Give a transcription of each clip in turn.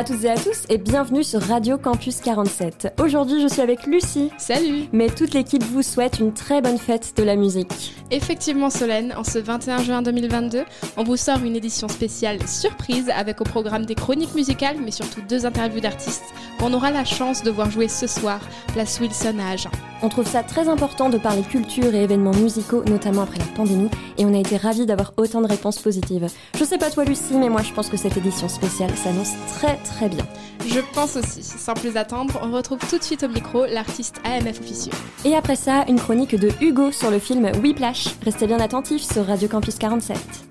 À toutes et à tous et bienvenue sur Radio Campus 47. Aujourd'hui, je suis avec Lucie. Salut Mais toute l'équipe vous souhaite une très bonne fête de la musique. Effectivement Solène, en ce 21 juin 2022, on vous sort une édition spéciale surprise avec au programme des chroniques musicales mais surtout deux interviews d'artistes qu'on aura la chance de voir jouer ce soir, place Wilson à Agen. On trouve ça très important de parler culture et événements musicaux, notamment après la pandémie, et on a été ravis d'avoir autant de réponses positives. Je sais pas toi Lucie, mais moi je pense que cette édition spéciale s'annonce très très bien. Je pense aussi. Sans plus attendre, on retrouve tout de suite au micro l'artiste AMF officieux. Et après ça, une chronique de Hugo sur le film Whiplash. Restez bien attentifs sur Radio Campus 47.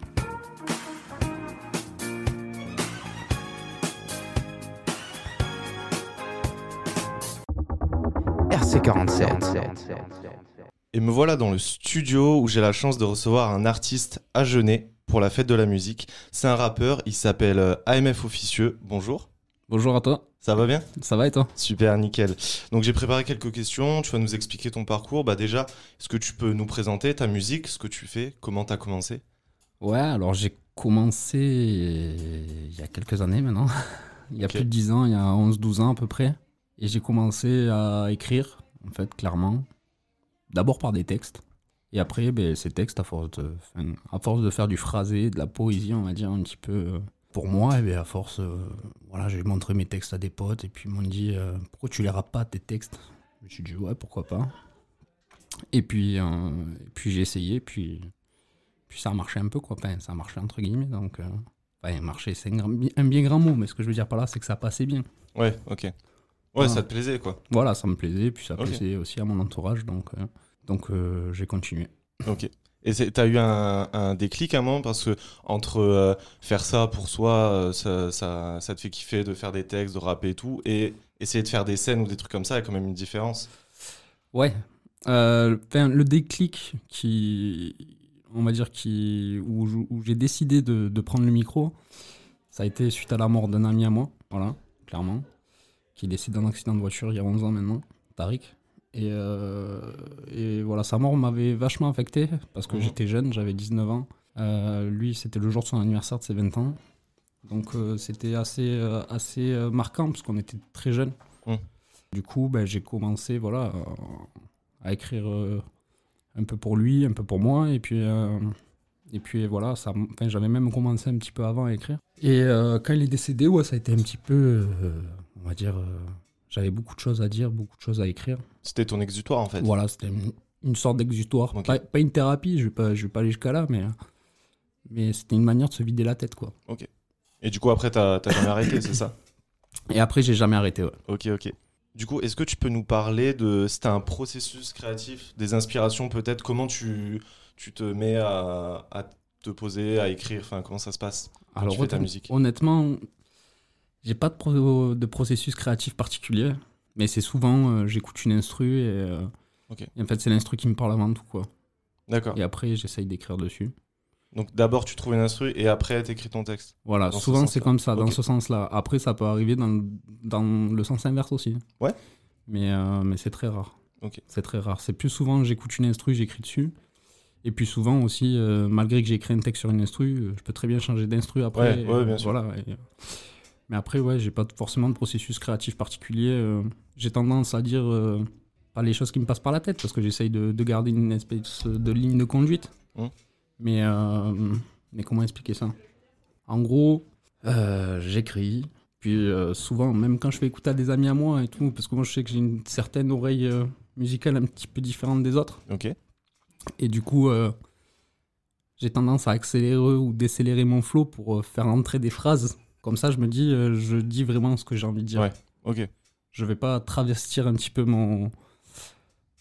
RC47. Et me voilà dans le studio où j'ai la chance de recevoir un artiste à Genet pour la fête de la musique. C'est un rappeur, il s'appelle euh, AMF Officieux. Bonjour, Bonjour à toi, ça va bien? Ça va et toi? Super, nickel. Donc j'ai préparé quelques questions, tu vas nous expliquer ton parcours. Bah déjà, est-ce que tu peux nous présenter ta musique, ce que tu fais, comment tu as commencé? Ouais, alors j'ai commencé il y a quelques années maintenant. Il y a plus de 10 ans, il y a 11-12 ans à peu près. Et j'ai commencé à écrire, en fait, clairement. D'abord par des textes. Et après, ben, ces textes, à force, de, à force de faire du phrasé, de la poésie, on va dire, un petit peu. euh, Pour moi, et ben, à force, euh, voilà, j'ai montré mes textes à des potes et puis ils m'ont dit euh, Pourquoi tu les rappes pas tes textes? Je me suis dit Ouais, pourquoi pas. Et puis, puis j'ai essayé, puis, puis ça a marché un peu, quoi. Enfin, ça a marché entre guillemets, donc. Enfin, marché, c'est un, un bien grand mot, mais ce que je veux dire par là, c'est que ça passait bien. Ouais, ok. Ouais, ça te plaisait quoi. Voilà, ça me plaisait, puis ça plaisait aussi à mon entourage, donc, euh, donc euh, j'ai continué. Ok. Et t'as eu un, un déclic à un moment? Parce que entre euh, faire ça pour soi, ça, ça, ça te fait kiffer de faire des textes, de rapper et tout, et essayer de faire des scènes ou des trucs comme ça, il y a quand même une différence. Ouais. Le déclic qui, on va dire, qui, où, j'ai décidé de, de prendre le micro, ça a été suite à la mort d'un ami à moi, voilà, clairement, qui est décédé d'un accident de voiture il y a 11 ans maintenant, Tariq. Et, euh, et voilà, sa mort m'avait vachement affecté parce que Mhm. j'étais jeune, j'avais 19 ans. Euh, lui, c'était le jour de son anniversaire de ses 20 ans. Donc euh, c'était assez, assez marquant parce qu'on était très jeunes. Mhm. Du coup, ben, j'ai commencé voilà, à écrire un peu pour lui, un peu pour moi. Et puis, et puis voilà, ça, j'avais même commencé un petit peu avant à écrire. Et quand il est décédé, ouais, ça a été un petit peu, on va dire, euh, j'avais beaucoup de choses à dire, beaucoup de choses à écrire. C'était ton exutoire en fait. Voilà, c'était une, une sorte d'exutoire. Ok. Pas, pas une thérapie, je vais pas, je vais pas aller jusqu'à là, mais, mais c'était une manière de se vider la tête, quoi. Et du coup, après, t'as jamais arrêté, c'est ça? Et après, j'ai jamais arrêté, ouais. Ok, ok. Du coup, est-ce que tu peux nous parler de. C'était un processus créatif, des inspirations peut-être? Comment tu, tu te mets à, à te poser, à écrire? Enfin, comment ça se passe? Quand Alors, tu fais ta musique honnêtement, j'ai pas de, pro- de processus créatif particulier, mais c'est souvent, euh, j'écoute une instru et, euh, et en fait, c'est l'instru qui me parle avant tout, quoi. D'accord. Et après, j'essaye d'écrire dessus. Donc d'abord, tu trouves une instru et après, t'écris ton texte. Voilà, Dans souvent c'est comme ça, dans ce sens-là. Après, ça peut arriver dans, dans le sens inverse aussi. Ouais. Mais, euh, mais c'est très rare. Ok. C'est très rare. C'est plus souvent, j'écoute une instru, j'écris dessus. Et puis souvent aussi, malgré que j'ai écrit un texte sur une instru, je peux très bien changer d'instru après. Ouais, ouais, bien sûr. Voilà. et, mais après, ouais, j'ai pas forcément de processus créatif particulier. euh, j'ai tendance à dire euh, pas les choses qui me passent par la tête parce que j'essaye de, de garder une espèce de ligne de conduite. Mmh. Mais, euh, mais comment expliquer ça? En gros, j'écris. Puis souvent, même quand je fais écouter à des amis à moi et tout, parce que moi je sais que j'ai une certaine oreille musicale un petit peu différente des autres. Ok. Et du coup, j'ai tendance à accélérer ou décélérer mon flow pour faire entrer des phrases. Comme ça, je me dis, euh, je dis vraiment ce que j'ai envie de dire. Ouais. Ok. Je vais pas travestir un petit peu mon,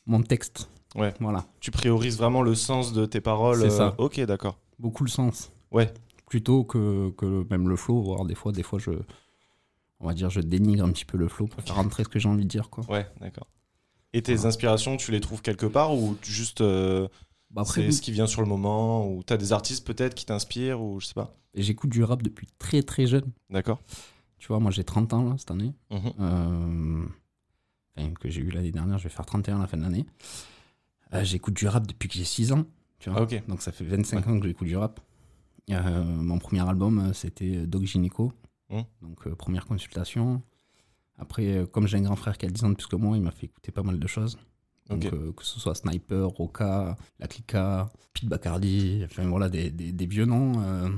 mon texte. Ouais. Voilà, Tu priorises vraiment le sens de tes paroles. C'est euh, ça. Ok, d'accord. beaucoup le sens. Ouais. plutôt que, que même le flow, voire des fois, des fois je, on va dire, je dénigre un petit peu le flow pour faire rentrer ce que j'ai envie de dire, quoi. Ouais, d'accord. Et tes Voilà. inspirations, tu les trouves quelque part ou juste euh, Bah, c'est ce qui vient sur le moment ou t'as des artistes peut-être qui t'inspirent ou je sais pas. j'écoute du rap depuis très très jeune. D'accord. Tu vois, moi j'ai 30 ans là, cette année. Mhm. Euh, enfin, que j'ai eu l'année dernière, je vais faire 31 à la fin de l'année. Euh, j'écoute du rap depuis que j'ai 6 ans. Tu vois Ah. Donc ça fait 25 ans que j'écoute du rap. Euh, mon premier album, c'était Dog Gynéco. Mhm. Donc première consultation. Après, comme j'ai un grand frère qui a 10 ans de plus que moi, il m'a fait écouter pas mal de choses. Donc, euh, que ce soit Sniper, Roca, La Clica, Pete Bacardi, enfin voilà, des, des- des vieux noms euh,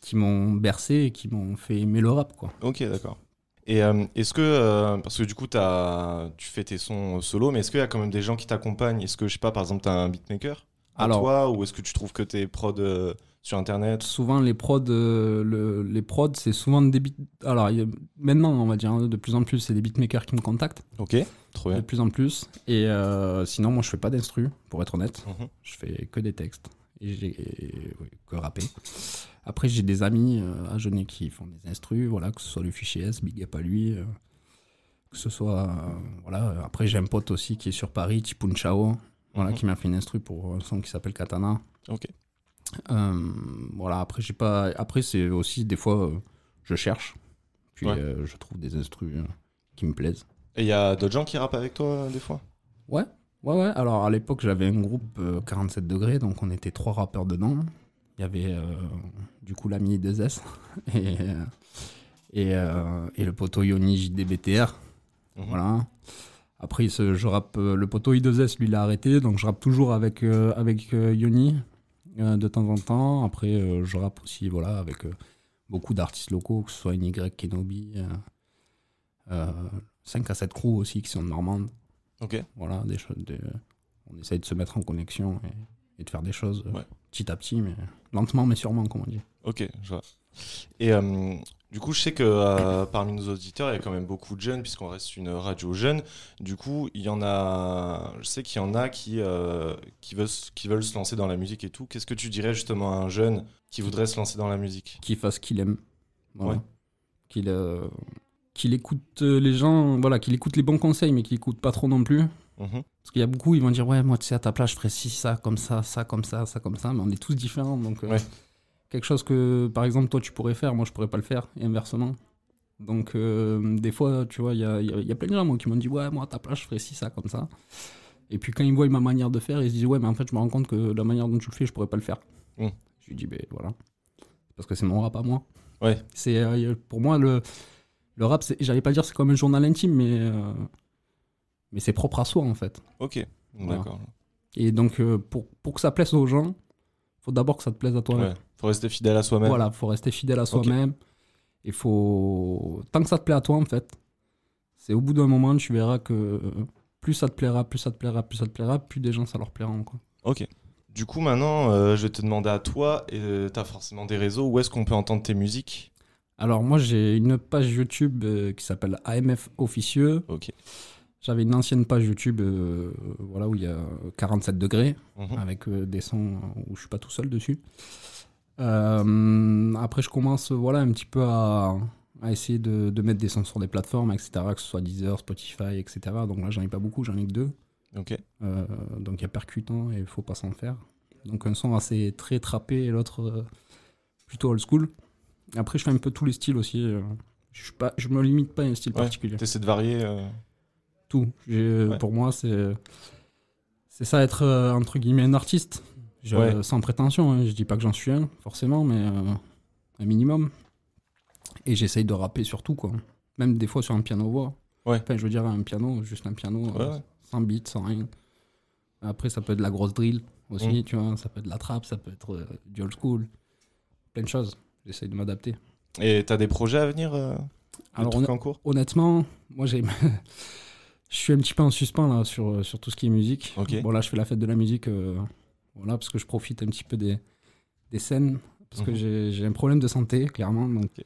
qui m'ont bercé et qui m'ont fait aimer le rap, quoi. Ok, d'accord. Et euh, est-ce que, euh, parce que du coup, as, tu fais tes sons solo, mais est-ce qu'il y a quand même des gens qui t'accompagnent? Est-ce que, je sais pas, par exemple, tu as un beatmaker? À Alors- toi ou est-ce que tu trouves que tes prods euh, sur Internet souvent les prods, euh, le- les prods, c'est souvent des beats. Alors il y a- maintenant, on va dire hein, de plus en plus, c'est des beatmakers qui me contactent, Ok, trop de bien. plus en plus. Et euh, sinon, moi, je fais pas d'instru, pour être honnête. Mhm. Je fais que des textes et j'ai oui, que rapper. Après, j'ai des amis euh, à Genève qui font des instrus, voilà, que ce soit le fichier S, Big Up à lui, que ce soit voilà. Après, j'ai un pote aussi qui est sur Paris, Tipun Chao, voilà, Mhm. qui m'a fait une instru pour un son qui s'appelle Katana. Ok. Euh, voilà, après, j'ai pas. Après, c'est aussi des fois, euh, je cherche, puis Ouais. euh, je trouve des instrus euh, qui me plaisent. Et il y a d'autres gens qui rappent avec toi des fois? Ouais, ouais, ouais. Alors à l'époque, j'avais un groupe euh, 47 degrés, donc on était trois rappeurs dedans. Il y avait euh, du coup l'ami 2S et, euh, et, euh, et le poteau Yoni JDBTR. Mhm. Voilà. Après, je rappe, le poteau I2S, lui, il a arrêté, donc je rappe toujours avec, euh, avec Yoni de temps en temps. Après, euh, je rappe aussi voilà, avec euh, beaucoup d'artistes locaux, que ce soit NY, Kenobi, euh, euh, 5 à 7 crew aussi qui sont de Normande. Ok. Voilà, des choses. des- on essaye de se mettre en connexion et, et de faire des choses euh, Ouais. petit à petit, mais lentement, mais sûrement, comme on dit. Ok, je vois. Et euh, du coup, je sais que euh, parmi nos auditeurs, il y a quand même beaucoup de jeunes, puisqu'on reste une radio jeune. Du coup, il y en a. Je sais qu'il y en a qui, euh, qui, veulent, qui veulent se lancer dans la musique et tout. Qu'est-ce que tu dirais justement à un jeune qui voudrait se lancer dans la musique? Qu'il fasse ce qu'il aime. Voilà. Ouais. Qu'il euh, qu'il écoute euh, les gens, voilà, qu'il écoute les bons conseils, mais qu'il écoute pas trop non plus. Mhm. Parce qu'il y a beaucoup, ils vont dire Ouais, moi, tu sais, à ta place, je ferais ci, ça, comme ça, ça, comme ça, ça, comme ça. Mais on est tous différents. Donc, Ouais. Quelque chose que, par exemple, toi, tu pourrais faire, moi, je pourrais pas le faire, et inversement. Donc, euh, des fois, tu vois, il y a, il y a- y a plein de gens moi, qui m'ont dit Ouais, moi, à ta place, je ferais ci, ça, comme ça. Et puis, quand ils voient ma manière de faire, ils se disent Ouais, mais en fait, je me rends compte que la manière dont tu le fais, je pourrais pas le faire. Mm. Je lui dis Ben voilà. Parce que c'est mon rap à moi. Ouais. C'est, euh, pour moi, le, le rap, j'allais pas dire c'est comme un journal intime, mais, euh, mais c'est propre à soi, en fait. Ok, Voilà. d'accord. Et donc, pour, pour que ça plaise aux gens, faut d'abord que ça te plaise à toi. Ouais. Faut rester fidèle à soi-même. Voilà, faut rester fidèle à soi-même. Il faut. Tant que ça te plaît à toi, en fait, c'est au bout d'un moment, tu verras que euh, plus ça te plaira, plus ça te plaira, plus ça te plaira, plus des gens ça leur plaira. Quoi. Ok. Du coup, maintenant, euh, je vais te demander à toi, et tu as forcément des réseaux, où est-ce qu'on peut entendre tes musiques? Alors, moi, j'ai une page YouTube euh, qui s'appelle AMF Officieux. Ok. J'avais une ancienne page YouTube euh, voilà, où il y a 47 degrés. Mhm. avec euh, des sons où je suis pas tout seul dessus. Euh, après, je commence voilà, un petit peu à, à essayer de, de mettre des sons sur des plateformes, etc., que ce soit Deezer, Spotify, etc. Donc là, j'en ai pas beaucoup, j'en ai que deux. Euh, donc il y a percutant et il faut pas s'en faire. Donc un son assez très trappé et l'autre euh, plutôt old school. Après, je fais un peu tous les styles aussi. euh, je, je me limite pas à un style Ouais. particulier T'essaies de varier. Tout. Ouais. Pour moi, c'est c'est ça être euh, entre guillemets un artiste. Je- Ouais. Sans prétention, hein. je dis pas que j'en suis un, forcément, mais euh, un minimum. Et j'essaye de rapper sur tout, quoi. Même des fois sur un piano-voix. Ouais. Enfin, je veux dire un piano, juste un piano, euh, sans beat, sans rien. Après, ça peut être de la grosse drill aussi, Mm. tu vois. Ça peut être de la trap, ça peut être du old school. Plein de choses. J'essaye de m'adapter. Et t'as des projets à venir Alors, en cours? Honnêtement, moi j'ai. je suis un petit peu en suspens là sur, sur tout ce qui est musique. Bon là je fais la fête de la musique, euh, voilà, parce que je profite un petit peu des, des scènes, parce que Mhm. j'ai un problème de santé, clairement. Donc, Ok.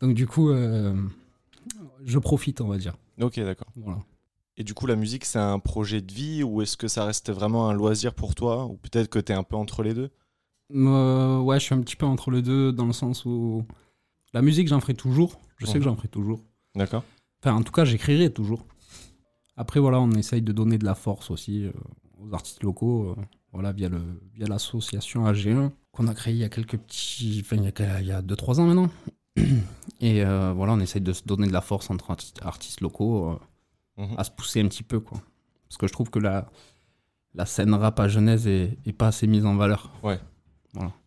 donc du coup, euh, je profite, on va dire. Ok, d'accord. Voilà. Et du coup, la musique, c'est un projet de vie ou est-ce que ça reste vraiment un loisir pour toi Ou peut-être que t'es un peu entre les deux? Euh, ouais, je suis un petit peu entre les deux dans le sens où la musique, j'en ferai toujours. Je sais Mhm. que j'en ferai toujours. D'accord. Enfin, en tout cas, j'écrirai toujours. Après, voilà, on essaye de donner de la force aussi euh, aux artistes locaux, euh, voilà, via le via l'association AG1 qu'on a créée il y a quelques petits, enfin, il y a, quel- il y a 2-3 ans maintenant. Et euh, voilà, on essaye de se donner de la force entre arti- artistes locaux, Mhm. à se pousser un petit peu, quoi. Parce que je trouve que la, la scène rap à Genèse est, est pas assez mise en valeur.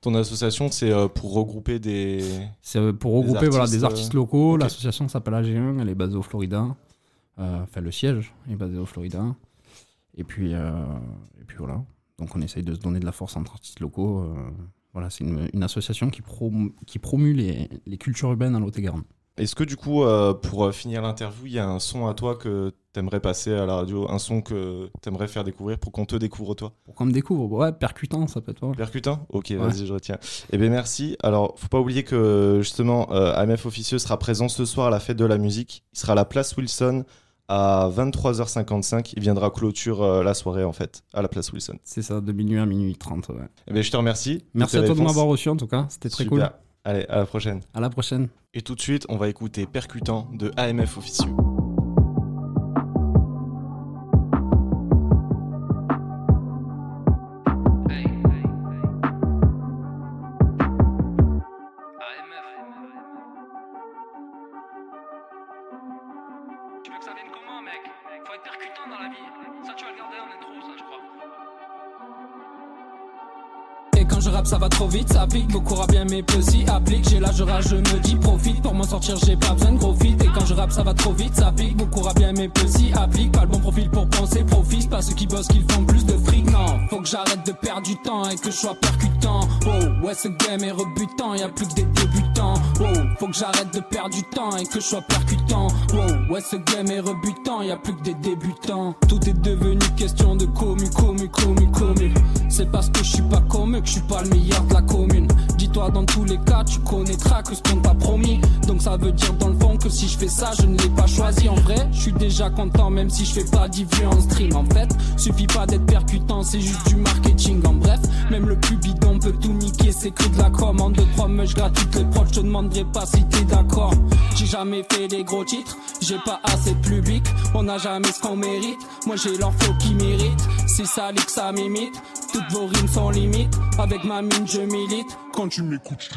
Ton association, c'est euh, pour regrouper des. C'est euh, pour regrouper voilà, artistes, des euh, artistes locaux. L'association s'appelle AG1, elle est basée au Florida. Euh, Enfin, le siège est basé au Florida. Et puis, euh, et puis voilà. Donc on essaye de se donner de la force entre artistes locaux. euh, voilà, c'est une, association qui, qui promue les, les cultures urbaines à Lot-et-Garonne. Est-ce que du coup, euh, pour euh, finir l'interview, il y a un son à toi que t'aimerais passer à la radio, un son que t'aimerais faire découvrir pour qu'on te découvre toi? Pour qu'on me découvre, ouais, percutant, ça peut être. Percutant? Ok, vas-y, je retiens. Eh bien, merci. Alors, faut pas oublier que justement, euh, AMF Officieux sera présent ce soir à la fête de la musique. Il sera à la place Wilson à 23h55. Il viendra clôture euh, la soirée en fait, à la place Wilson. C'est ça, de minuit à minuit 30. ouais. Eh bien, je te remercie. Merci à toi de m'avoir reçu en tout cas, c'était très Super. cool. Allez, à la prochaine. À la prochaine. Et tout de suite, on va écouter Percutant de AMF Officieux. Mes petits applique J'ai l'âge rage, je me dis profite, pour m'en sortir j'ai pas besoin de gros fit Et quand je rappe ça va trop vite, ça pique, beaucoup rap bien mes petits applique Pas le bon profil pour penser, profite, pas ceux qui bossent qu'ils font plus de fric Non, faut que j'arrête de perdre du temps et que je sois percutant. Oh, ouais ce game est rebutant, y a plus que des débutants. Oh, faut que j'arrête de perdre du temps et que je sois percutant Oh, ouais ce game est rebutant, y a plus que des débutants. Tout est devenu question de commu, commu, commu, commu. C'est parce que je suis pas comme eux que je suis pas le meilleur de la commune. Dis-toi dans tous les cas tu connaîtras que ce qu'on t'a promis. Donc ça veut dire dans le fond que si je fais ça je ne l'ai pas choisi. En vrai je suis déjà content même si je fais pas d'ivue en stream. En fait suffit pas d'être percutant c'est juste du marketing. En bref même le plus bidon peut tout niquer. C'est que de la com En deux trois gratuites. Les proches je te demanderai pas si t'es d'accord. J'ai jamais fait des gros titres j'ai pas assez de public On n'a jamais ce qu'on mérite Moi j'ai l'info qui mérite C'est ça que ça m'imite toutes vos rimes sont limites. Avec ma mine, je milite. Quand tu m'écoutes,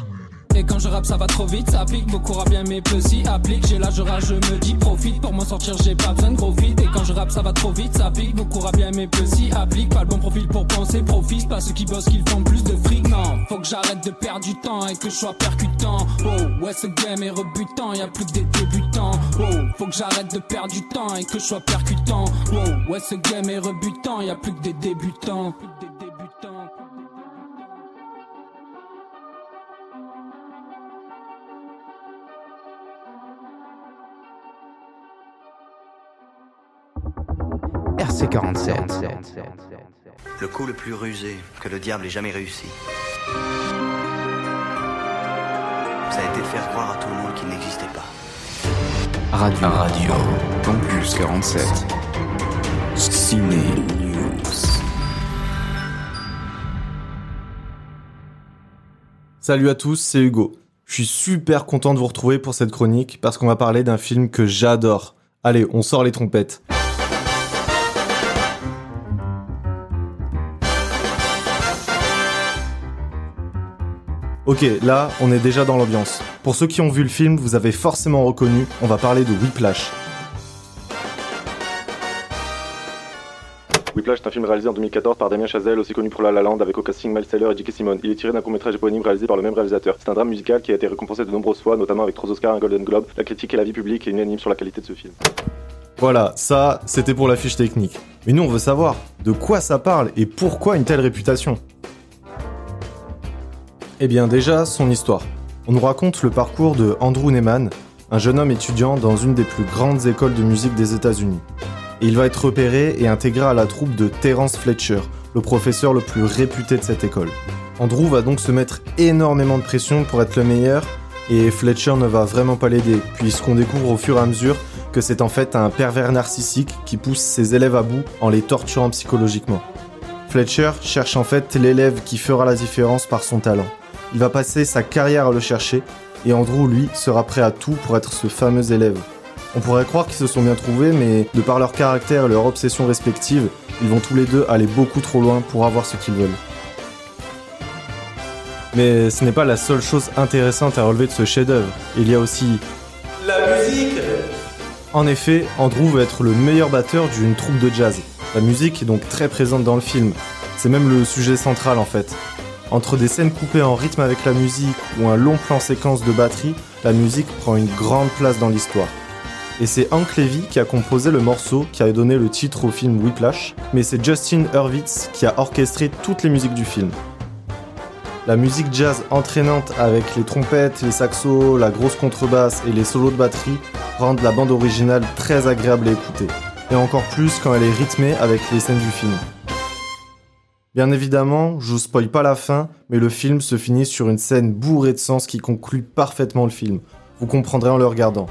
Et quand je rappe, ça va trop vite, ça pique. Beaucoup rap bien mes petits applique. J'ai l'âge rage, je me dis profite. Pour m'en sortir, j'ai pas besoin de gros feat. Et quand je rappe, ça va trop vite, ça pique. Beaucoup rap bien mes petits applique. Pas le bon profil pour penser, profite. Pas ceux qui bossent, qu'ils font plus de fric. Non, faut que j'arrête de perdre du temps et que je sois percutant. Oh, ouais, ce game est rebutant. Y a plus que des débutants. Oh, faut que j'arrête de perdre du temps et que je sois percutant. Oh, ouais, ce game est rebutant. Y a plus que des débutants. Plus que des débutants. RC47. Le coup le plus rusé que le diable ait jamais réussi. Ça a été de faire croire à tout le monde qu'il n'existait pas. Radio. Radio. Campus 47. Ciné News. Salut à tous, c'est Hugo. Je suis super content de vous retrouver pour cette chronique parce qu'on va parler d'un film que j'adore. Allez, on sort les trompettes. Ok, là, on est déjà dans l'ambiance. Pour ceux qui ont vu le film, vous avez forcément reconnu, on va parler de Whiplash. Whiplash est un film réalisé en 2014 par Damien Chazelle, aussi connu pour La La Land, avec au casting Miles Teller et J.K. Simon. Il est tiré d'un court-métrage éponyme réalisé par le même réalisateur. C'est un drame musical qui a été récompensé de nombreuses fois, notamment avec trois Oscars, un Golden Globe. La critique et la vie publique est unanime sur la qualité de ce film. Voilà, ça, c'était pour la fiche technique. Mais nous, on veut savoir de quoi ça parle et pourquoi une telle réputation. Eh bien, déjà, son histoire. On nous raconte le parcours de Andrew Neyman, un jeune homme étudiant dans une des plus grandes écoles de musique des États-Unis. Et il va être repéré et intégré à la troupe de Terence Fletcher, le professeur le plus réputé de cette école. Andrew va donc se mettre énormément de pression pour être le meilleur, et Fletcher ne va vraiment pas l'aider, puisqu'on découvre au fur et à mesure que c'est en fait un pervers narcissique qui pousse ses élèves à bout en les torturant psychologiquement. Fletcher cherche en fait l'élève qui fera la différence par son talent, Il va passer sa carrière à le chercher, et Andrew, lui, sera prêt à tout pour être ce fameux élève. On pourrait croire qu'ils se sont bien trouvés, mais de par leur caractère et leur obsession respective, ils vont tous les deux aller beaucoup trop loin pour avoir ce qu'ils veulent. Mais ce n'est pas la seule chose intéressante à relever de ce chef-d'œuvre. Il y a aussi La musique En effet, Andrew veut être le meilleur batteur d'une troupe de jazz. La musique est donc très présente dans le film. C'est même le sujet central en fait. Entre des scènes coupées en rythme avec la musique ou un long plan séquence de batterie, la musique prend une grande place dans l'histoire. Et c'est Hank Levy qui a composé le morceau qui a donné le titre au film Whiplash, mais c'est Justin Hurwitz qui a orchestré toutes les musiques du film. La musique jazz entraînante avec les trompettes, les saxos, la grosse contrebasse et les solos de batterie rendent la bande originale très agréable à écouter, et encore plus quand elle est rythmée avec les scènes du film. Bien évidemment, je vous spoil pas la fin, mais le film se finit sur une scène bourrée de sens qui conclut parfaitement le film. Vous comprendrez en le regardant.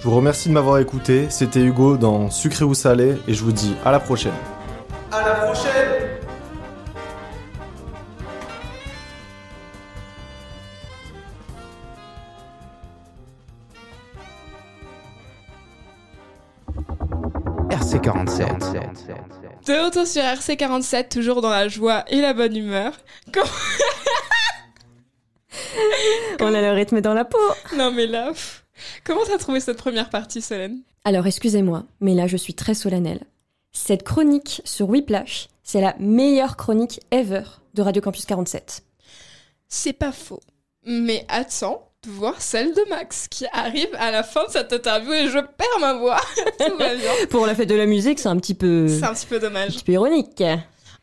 Je vous remercie de m'avoir écouté, c'était Hugo dans Sucré ou Salé, et je vous dis à la prochaine. À la prochaine RC47. De retour sur RC47, toujours dans la joie et la bonne humeur. Comment- On a le rythme dans la peau. Non mais là, pff. comment t'as trouvé cette première partie, Solène? Alors excusez-moi, mais là je suis très solennelle. Cette chronique sur Whiplash, c'est la meilleure chronique ever de Radio Campus 47. C'est pas faux. Mais attends voir celle de Max qui arrive à la fin de cette interview et je perds ma voix. Tout va bien. Pour la fête de la musique, c'est un petit peu, C'est un petit peu un dommage. petit peu ironique.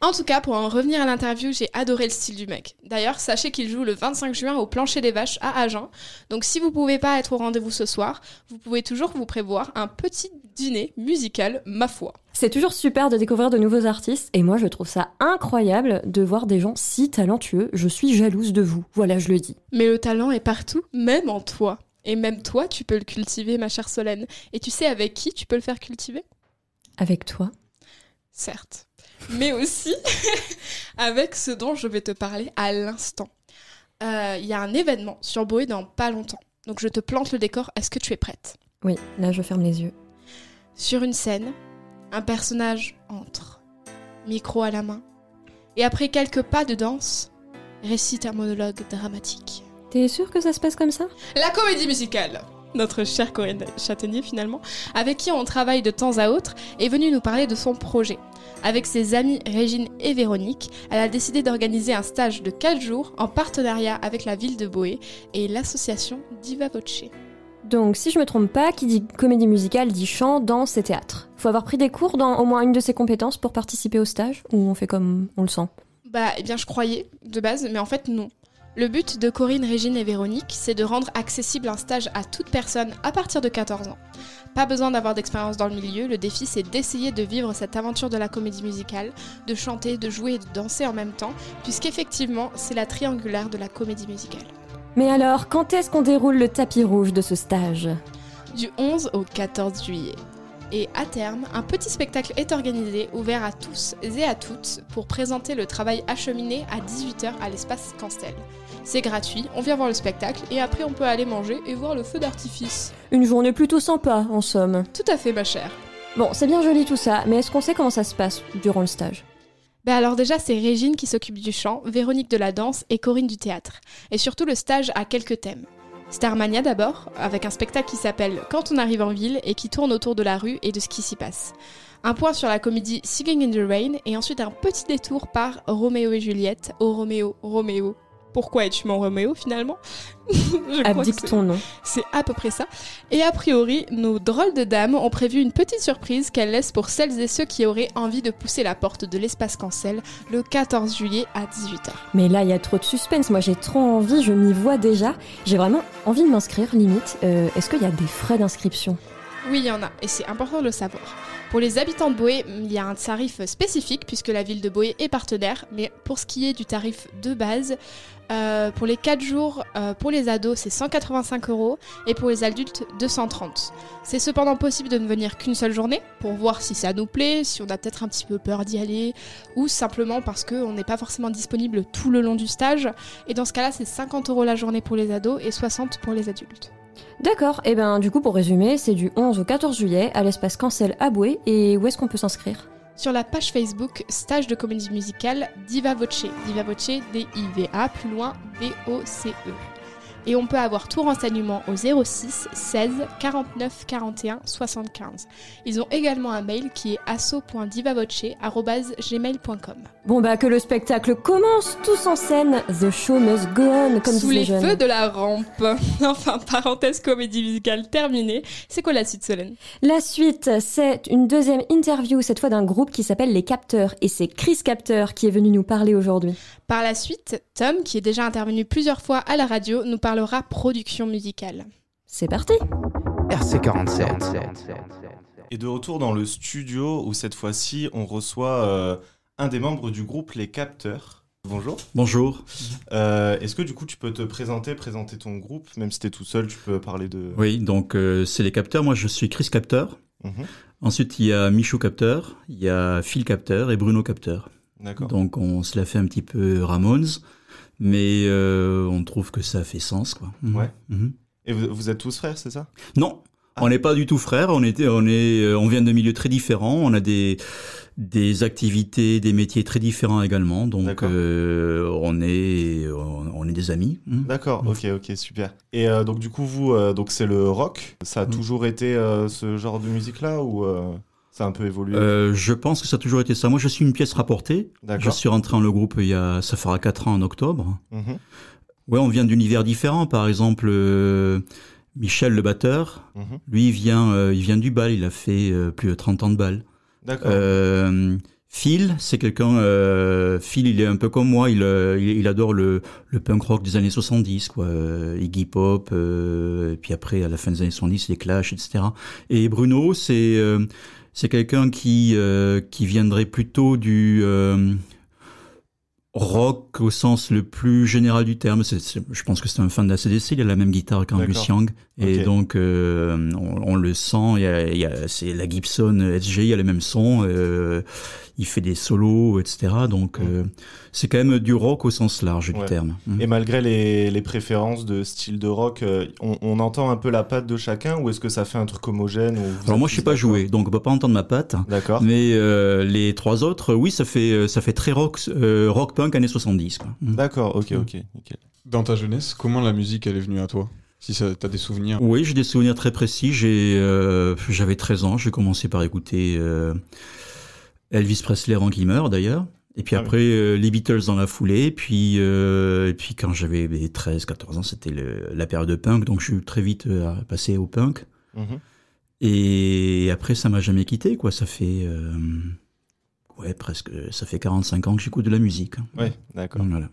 En tout cas, pour en revenir à l'interview, j'ai adoré le style du mec. D'ailleurs, sachez qu'il joue le 25 juin au Plancher des Vaches à Agen. Donc si vous pouvez pas être au rendez-vous ce soir, vous pouvez toujours vous prévoir un petit dîner musical, ma foi. C'est toujours super de découvrir de nouveaux artistes et moi je trouve ça incroyable de voir des gens si talentueux. Je suis jalouse de vous. Voilà, je le dis. Mais le talent est partout, même en toi. Et même toi, tu peux le cultiver, ma chère Solène. Et tu sais avec qui tu peux le faire cultiver? Avec toi. Certes. Mais aussi avec ce dont je vais te parler à l'instant. Euh, Il y a un événement sur Boé dans pas longtemps. Donc je te plante le décor. Est-ce que tu es prête? Oui, là je ferme les yeux. Sur une scène, un personnage entre, micro à la main, et après quelques pas de danse, récite un monologue dramatique. T'es sûr que ça se passe comme ça? La comédie musicale notre chère Corinne Châtaignier finalement, avec qui on travaille de temps à autre, est venue nous parler de son projet. Avec ses amies Régine et Véronique, elle a décidé d'organiser un stage de 4 jours en partenariat avec la ville de Boé et l'association Diva Voce. Donc, si je me trompe pas, qui dit comédie musicale dit chant, danse et théâtre. Faut avoir pris des cours dans au moins une de ces compétences pour participer au stage Ou on fait comme on le sent? Bah, eh bien, je croyais de base, mais en fait, non. Le but de Corinne, Régine et Véronique, c'est de rendre accessible un stage à toute personne à partir de 14 ans. Pas besoin d'avoir d'expérience dans le milieu, le défi c'est d'essayer de vivre cette aventure de la comédie musicale, de chanter, de jouer et de danser en même temps, puisqu'effectivement c'est la triangulaire de la comédie musicale. Mais alors, quand est-ce qu'on déroule le tapis rouge de ce stage Du 11 au 14 juillet. Et à terme, un petit spectacle est organisé, ouvert à tous et à toutes, pour présenter le travail acheminé à 18h à l'espace Canstel. C'est gratuit, on vient voir le spectacle et après on peut aller manger et voir le feu d'artifice. Une journée plutôt sympa, en somme. Tout à fait, ma chère. Bon, c'est bien joli tout ça, mais est-ce qu'on sait comment ça se passe durant le stage? Ben alors déjà, c'est Régine qui s'occupe du chant, Véronique de la danse et Corinne du théâtre. Et surtout, le stage a quelques thèmes. Starmania d'abord, avec un spectacle qui s'appelle Quand on arrive en ville et qui tourne autour de la rue et de ce qui s'y passe. Un point sur la comédie Singing in the Rain et ensuite un petit détour par Roméo et Juliette. Oh Roméo, Roméo. Pourquoi es-tu mon Roméo finalement? Je Abdique ton nom. c'est à peu près ça. Et a priori, nos drôles de dames ont prévu une petite surprise qu'elles laissent pour celles et ceux qui auraient envie de pousser la porte de l'espace cancel le 14 juillet à 18h. Mais là, il y a trop de suspense. Moi, j'ai trop envie, je m'y vois déjà. J'ai vraiment envie de m'inscrire, limite. Euh, Est-ce qu'il y a des frais d'inscription? Oui, il y en a, et c'est important de le savoir. Pour les habitants de Boé, il y a un tarif spécifique puisque la ville de Boé est partenaire, mais pour ce qui est du tarif de base, euh, pour les 4 jours, euh, pour les ados, c'est 185 euros et pour les adultes, 230. C'est cependant possible de ne venir qu'une seule journée pour voir si ça nous plaît, si on a peut-être un petit peu peur d'y aller ou simplement parce qu'on n'est pas forcément disponible tout le long du stage. Et dans ce cas-là, c'est 50 euros la journée pour les ados et 60 pour les adultes. D'accord, et ben du coup pour résumer, c'est du 11 au 14 juillet à l'espace Cancel à Boué et où est-ce qu'on peut s'inscrire? Sur la page Facebook Stage de comédie musicale Diva Voce. Diva Voce, D-I-V-A, plus loin V-O-C-E. Et on peut avoir tout renseignement au 06 16 49 41 75. Ils ont également un mail qui est asso.divavoce.gmail.com. Bon bah que le spectacle commence tous en scène, the show must go on comme Sous les feux de la rampe. enfin, parenthèse comédie musicale terminée. C'est quoi la suite Solène? La suite, c'est une deuxième interview, cette fois d'un groupe qui s'appelle Les Capteurs. Et c'est Chris Capteur qui est venu nous parler aujourd'hui. Par la suite, Tom, qui est déjà intervenu plusieurs fois à la radio, nous parlera production musicale. C'est parti RC47. Et de retour dans le studio où cette fois-ci on reçoit euh, un des membres du groupe Les Capteurs. Bonjour. Bonjour. Euh, Est-ce que du coup tu peux te présenter, présenter ton groupe, même si tu es tout seul, tu peux parler de... Oui, donc euh, c'est les capteurs. Moi je suis Chris Capteur. Mhm. Ensuite il y a Michou Capteur, il y a Phil Capteur et Bruno Capteur. D'accord. Donc on se l'a fait un petit peu Ramones, mais euh, on trouve que ça fait sens. Quoi. Mhm. Ouais. Mhm. Et vous, vous êtes tous frères, c'est ça? Non, on n'est pas du tout frères. On était, on est, euh, on vient de milieux très différents. On a des des activités, des métiers très différents également. Donc euh, on est on, on est des amis. Mhm. D'accord, ok, ok, super. Et euh, donc du coup vous, euh, donc c'est le rock. Ça a Mhm. toujours été ce genre de musique-là ou ça a un peu évolué? Euh, je pense que ça a toujours été ça. Moi, je suis une pièce rapportée. Je suis rentré dans le groupe il y a, ça fera 4 ans en octobre. Mhm, Ouais, on vient d'univers différents. Par exemple, euh, Michel le batteur, mhm. lui, il vient, euh, il vient du bal. Il a fait euh, plus de 30 ans de bal. D'accord. Euh, Phil, c'est quelqu'un. Phil, il est un peu comme moi. Il, il, adore le, le punk rock des années 70, quoi. Iggy Pop. et puis après, à la fin des années 70, les Clash, etc. Et Bruno, c'est c'est quelqu'un qui euh, qui viendrait plutôt du euh, rock au sens le plus général du terme. C'est- c'est- je pense que c'est un fan de la CDC. Il a la même guitare qu'Angus. Young. Et donc, euh, on, on le sent. Il y a, il y a- c'est la Gibson SG, il y a le même son. euh, il fait des solos, etc. Donc, euh, c'est quand même du rock au sens large du terme. Mm. Et malgré les, les préférences de style de rock, euh, on, on entend un peu la patte de chacun ou est-ce que ça fait un truc homogène Alors moi, je tous sais pas d'accord jouer, donc on peut pas entendre ma patte. D'accord. Mais euh, les trois autres, oui, ça fait euh, ça fait très rock euh, rock punk années 70. Quoi. Mm. D'accord, ok, ok, nickel. Dans ta jeunesse, comment la musique elle est venue à toi? Si ça- t'as des souvenirs? Oui, j'ai des souvenirs très précis. J'ai, euh, j'avais 13 ans. J'ai commencé par écouter euh, Elvis Presley avant qu'il meure, d'ailleurs. Et puis Ah après, euh, les Beatles dans la foulée. Puis, euh, et puis quand j'avais 13, 14 ans, c'était la période de punk. Donc je suis très vite euh, passé au punk. Mhm. Et après, ça m'a jamais quitté, quoi. Ça fait, ouais, presque, ça fait 45 ans que j'écoute de la musique. Ouais, d'accord. Voilà.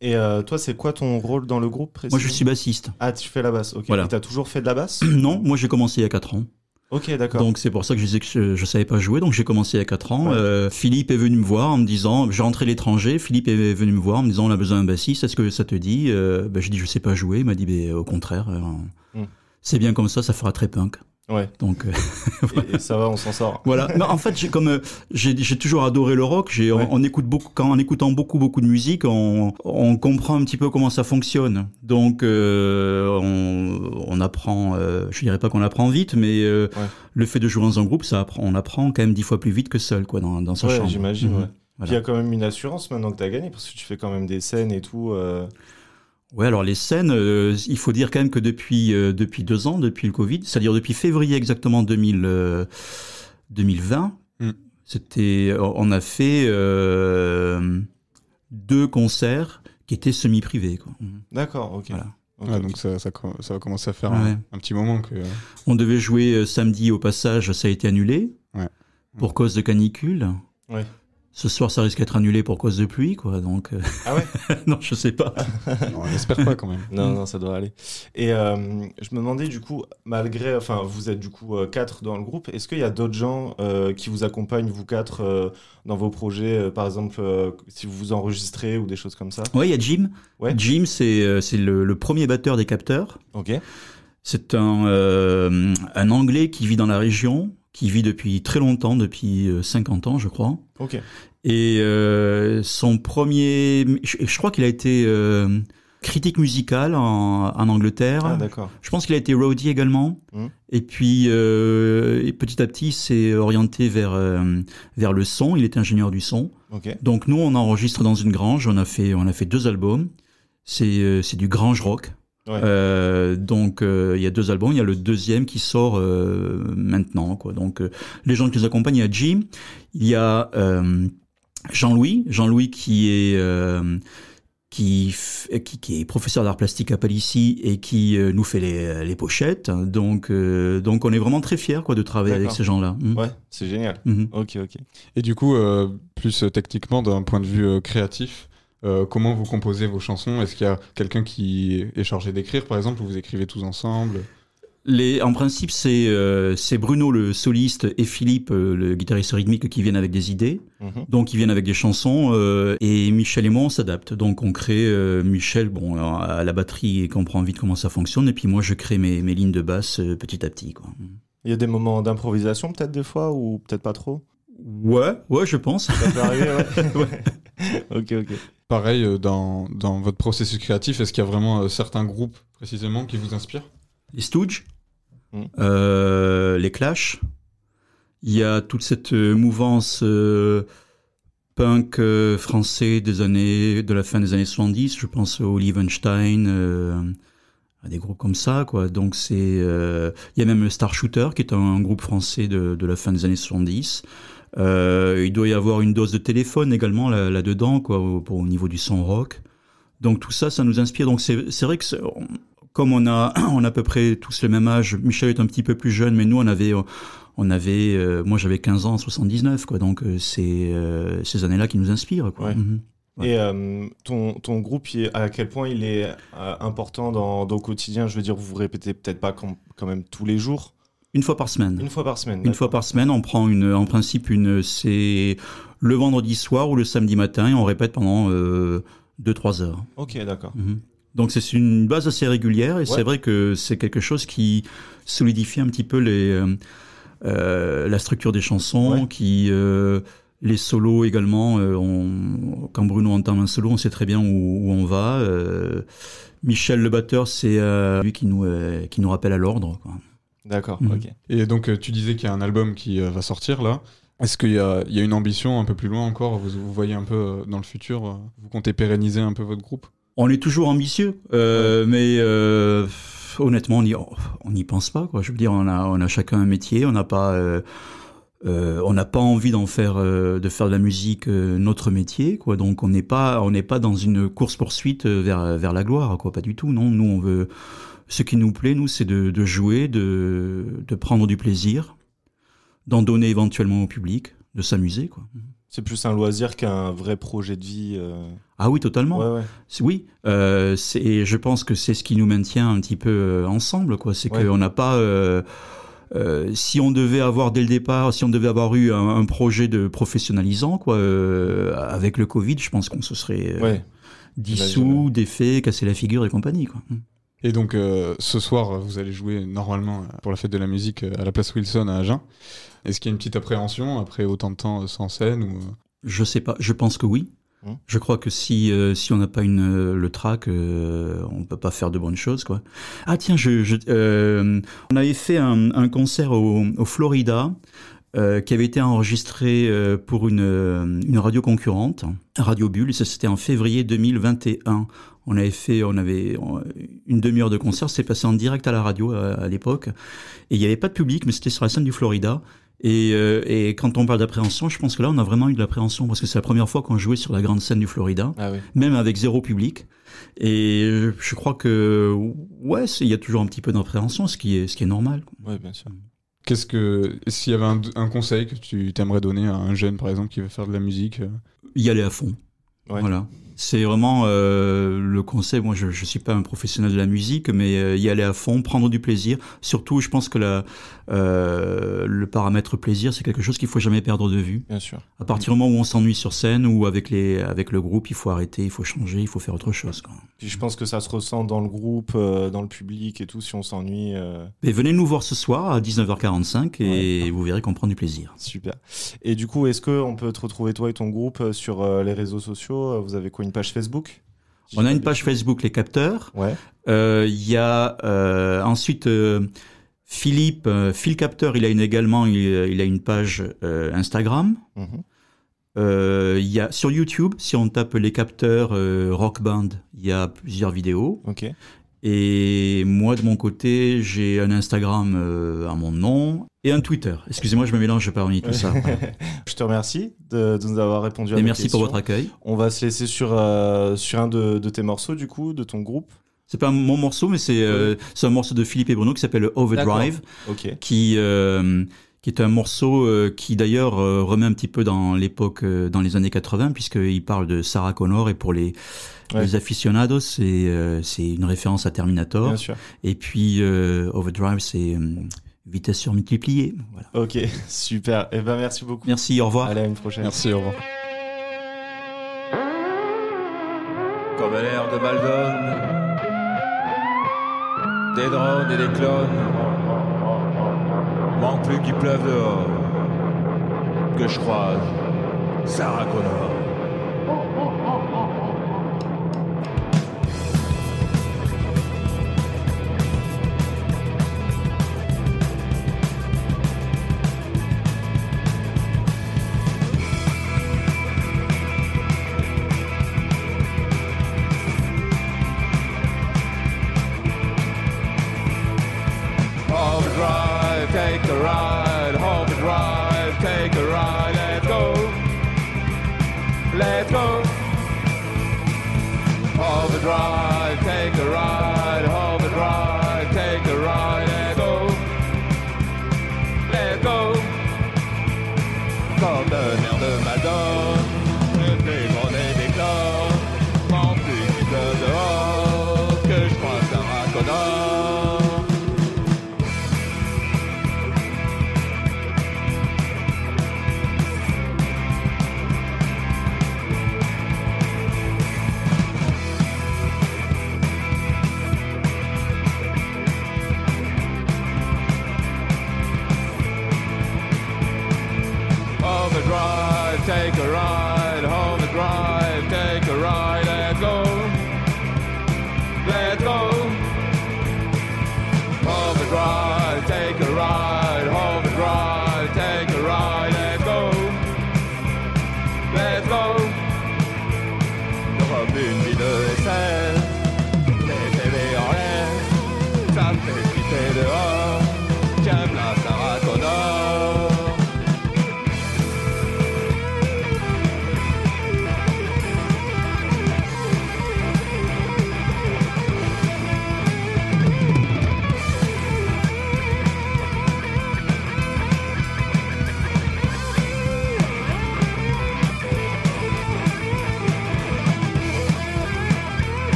Et toi, c'est quoi ton rôle dans le groupe Moi, je suis bassiste. Ah, tu fais la basse, ok. Voilà. Et t'as toujours fait de la basse? Non, moi, j'ai commencé il y a 4 ans. Ok, d'accord. Donc c'est pour ça que je disais que je, je savais pas jouer. Donc j'ai commencé a 4 ans. Ouais. Euh, Philippe est venu me voir en me disant, j'ai rentré à l'étranger. Philippe est venu me voir en me disant, on a besoin d'un bassiste. Est-ce que ça te dit? Euh, ben, J'ai dit, je sais pas jouer. Il m'a dit, ben, au contraire, euh, Mm. c'est bien comme ça, ça fera très punk. Ouais. Donc euh, Et, et ça va, on s'en sort. voilà. Mais en fait, j'ai comme euh, j'ai toujours adoré le rock. J'ai Ouais. on, on écoute beaucoup quand en écoutant beaucoup beaucoup de musique, on on comprend un petit peu comment ça fonctionne. Donc euh, on on apprend. Euh, je dirais pas qu'on apprend vite, mais euh, Ouais. le fait de jouer dans un groupe, ça apprend, on apprend quand même dix fois plus vite que seul, quoi, dans dans sa Ouais, chambre. j'imagine, ouais. Puis il y a quand même une assurance maintenant que t'as gagné parce que tu fais quand même des scènes et tout. Ouais, alors les scènes, euh, il faut dire quand même que depuis euh, depuis deux ans, depuis le Covid, c'est-à-dire depuis février exactement 2000, euh, 2020, Mm. c'était, on a fait euh, deux concerts qui étaient semi-privés. quoi. D'accord, ok. Voilà. Ok, Ah, donc ça, ça, co- ça va commencer à faire Ouais. un, un petit moment que. On devait jouer samedi au passage, ça a été annulé Ouais. pour cause de canicule. Ouais. Ce soir, ça risque d'être annulé pour cause de pluie, quoi. Donc, euh, Ah ouais non, je sais pas. Non, on espère pas quand même. Non, non, ça doit aller. Et euh, je me demandais du coup, malgré, enfin, vous êtes du coup euh, quatre dans le groupe, est-ce qu'il y a d'autres gens euh, qui vous accompagnent, vous quatre, euh, dans vos projets, euh, par exemple, euh, si vous vous enregistrez ou des choses comme ça? Ouais, il y a Jim. Ouais. Jim, c'est euh, c'est le, le premier batteur des capteurs. Ok. C'est un, euh, un Anglais qui vit dans la région, qui vit depuis très longtemps, depuis euh, 50 ans, je crois. Ok. Et euh, son premier, je, je crois qu'il a été euh, critique musical en, en Angleterre. Ah, d'accord. Je pense qu'il a été roadie également. Mm. Et puis euh, et petit à petit, il s'est orienté vers euh, vers le son. Il est ingénieur du son. Ok. Donc nous, on enregistre dans une grange. On a fait on a fait deux albums. C'est euh, c'est du grange rock. Ouais. Euh, donc euh, il y a deux albums, il y a le deuxième qui sort euh, maintenant quoi. Donc euh, les gens qui nous accompagnent, il y a Jim, il y a euh, Jean-Louis, Jean-Louis qui est euh, qui, f- qui, qui est professeur d'art plastique à Palissy et qui euh, nous fait les, les pochettes. Donc euh, donc on est vraiment très fiers quoi de travailler avec ces gens-là. Mm. Ouais, c'est génial. Mhm. Ok, ok. Et du coup, euh, plus techniquement, d'un point de vue euh, créatif, euh, comment vous composez vos chansons? Est-ce qu'il y a quelqu'un qui est chargé d'écrire, par exemple, ou vous écrivez tous ensemble? Les, en principe, c'est euh, c'est Bruno le soliste et Philippe euh, le guitariste rythmique qui viennent avec des idées. Mhm. Donc ils viennent avec des chansons euh, et Michel et moi on s'adapte. Donc on crée euh, Michel bon à la batterie et comprend vite comment ça fonctionne et puis moi je crée mes, mes lignes de basse euh, petit à petit quoi. Il y a des moments d'improvisation peut-être des fois ou peut-être pas trop? Ouais, ouais, je pense. Ça peut arriver, ouais. ok, ok. Pareil, euh, dans, dans votre processus créatif, est-ce qu'il y a vraiment euh, certains groupes précisément qui vous inspirent? Les Stooges, Mm. euh, les Clash. Il y a toute cette mouvance euh, punk euh, français des années de la fin des années 70. Je pense au Liebenstein, euh, à des groupes comme ça, quoi. Donc c'est, euh, il y a même le Star Shooter qui est un, groupe français de, de la fin des années 70. Euh, il doit y avoir une dose de téléphone également là- là-dedans, quoi, au, pour- au niveau du son rock. Donc tout ça, ça nous inspire. Donc c'est vrai que comme on a on a à peu près tous le même âge, Michel est un petit peu plus jeune, mais nous on avait on avait euh, moi j'avais 15 ans en 79 quoi. Donc euh, c'est euh, ces années-là qui nous inspirent quoi. Ouais. Mhm. Et ton, ton groupe, à quel point il est important dans, dans le quotidien? Je veux dire, vous vous répétez peut-être pas quand, quand même tous les jours Une fois par semaine. Une fois par semaine. Une fois par semaine, on prend une, en principe une, c'est le vendredi soir ou le samedi matin et on répète pendant 2-3 heures. Ok, d'accord. Mhm. Donc c'est une base assez régulière et Ouais. c'est vrai que c'est quelque chose qui solidifie un petit peu les, euh, euh, la structure des chansons, qui euh, les solos également. euh, on- quand Bruno entend un solo, on sait très bien où, où on va. euh, Michel le batteur, c'est euh, lui qui nous euh, qui nous rappelle à l'ordre. D'accord, Mhm. ok. Et donc, euh, tu disais qu'il y a un album qui euh, va sortir là. Est-ce qu'il y a, il y a une ambition un peu plus loin encore? Vous, vous voyez un peu euh, dans le futur Vous comptez pérenniser un peu votre groupe? On est toujours ambitieux, euh, mais euh, honnêtement, on n'y on n'y pense pas. Quoi. Je veux dire, on a, on a chacun un métier, on n'a pas, euh, euh, on n'a pas envie d'en faire, euh, de faire de la musique euh, notre métier. Quoi. Donc, on n'est pas, on n'est pas dans une course poursuite vers, vers la gloire. Quoi. Pas du tout. Non, nous, on veut. Ce qui nous plaît, nous, c'est de, de jouer, de, de prendre du plaisir, d'en donner éventuellement au public, de s'amuser. Quoi. C'est plus un loisir qu'un vrai projet de vie. euh. Ah oui, totalement. Ouais, ouais. C'est- Oui, euh, et je pense que c'est ce qui nous maintient un petit peu euh, ensemble, quoi. C'est Ouais. qu'on n'a pas. euh, si on devait avoir dès le départ, si on devait avoir eu un, un projet de professionnalisant, quoi, avec le Covid, je pense qu'on se serait dissous, défait, cassé la figure et compagnie, quoi. Et donc, euh, ce soir, vous allez jouer normalement euh, pour la fête de la musique euh, à la place Wilson à Agen. Est-ce qu'il y a une petite appréhension après autant de temps sans scène ou... Je sais pas. Je pense que oui. Hum. Je crois que si euh, si on n'a pas une le track, euh, on peut pas faire de bonnes choses quoi. Ah tiens, je, je euh, on avait fait un, un concert au, au Florida. euh, qui avait été enregistré euh, pour une, une radio concurrente, Radio Bulle, et ça c'était en février 2021. On avait fait, on avait une demi-heure de concert, c'est passé en direct à la radio à, à l'époque, et il n'y avait pas de public, mais c'était sur la scène du Florida. Et, euh, et quand on parle d'appréhension, je pense que là, on a vraiment eu de l'appréhension parce que c'est la première fois qu'on jouait sur la grande scène du Florida, Ah oui. même avec zéro public. Et je crois que, ouais, il y a toujours un petit peu d'appréhension, ce qui est, ce qui est normal. Ouais, bien sûr. Qu'est-ce que s'il y avait un, un conseil que tu t'aimerais donner à un jeune par exemple qui veut faire de la musique euh, Y aller à fond. Ouais. Voilà. C'est vraiment euh, le conseil. Moi, je ne suis pas un professionnel de la musique, mais euh, y aller à fond, prendre du plaisir. Surtout, je pense que la, euh, le paramètre plaisir, c'est quelque chose qu'il faut jamais perdre de vue. Bien sûr. À partir du moment où on s'ennuie sur scène ou avec, les, avec le groupe, il faut arrêter, il faut changer, il faut faire autre chose. Quoi. Puis je pense que ça se ressent dans le groupe, dans le public et tout, si on s'ennuie. venez nous voir ce soir à 19h45 et vous verrez qu'on prend du plaisir. Super. Et du coup, est-ce qu'on peut te retrouver, toi et ton groupe, sur les réseaux sociaux? Vous avez quoi, une page Facebook? On a une page Facebook Les Capteurs. Ouais. Euh, Il y a euh, ensuite euh, Philippe, Phil Capteur, il a une également, il, il a une page Instagram. Mhm. Il y a sur YouTube, si on tape les capteurs Rock Band, il y a plusieurs vidéos. Ok. Et moi, de mon côté, j'ai un Instagram euh, à mon nom et un Twitter. Excusez-moi, je me mélange parmi tout ça. Je te remercie de, de nous avoir répondu à Et nos merci pour votre accueil. On va se laisser sur, euh, sur un de, de tes morceaux, du coup, de ton groupe. C'est pas mon morceau, mais c'est euh, un morceau de Philippe et Bruno qui s'appelle Overdrive, D'accord. Ok. qui euh, qui est un morceau euh, qui d'ailleurs euh, remet un petit peu dans l'époque, euh, dans les années 80, puisqu'il parle de Sarah Connor et pour les Ouais. les aficionados, c'est euh, c'est une référence à Terminator. Bien sûr. Et puis euh, Overdrive, c'est euh, vitesse surmultipliée. Voilà. Ok, super. Eh ben, merci beaucoup. Merci, au revoir. Allez, à une prochaine. Merci, au revoir. Comme l'air de Maldon, des drones et des clones. Manque plus qu'il pleuve dehors. Que je croise Sarah Connor. De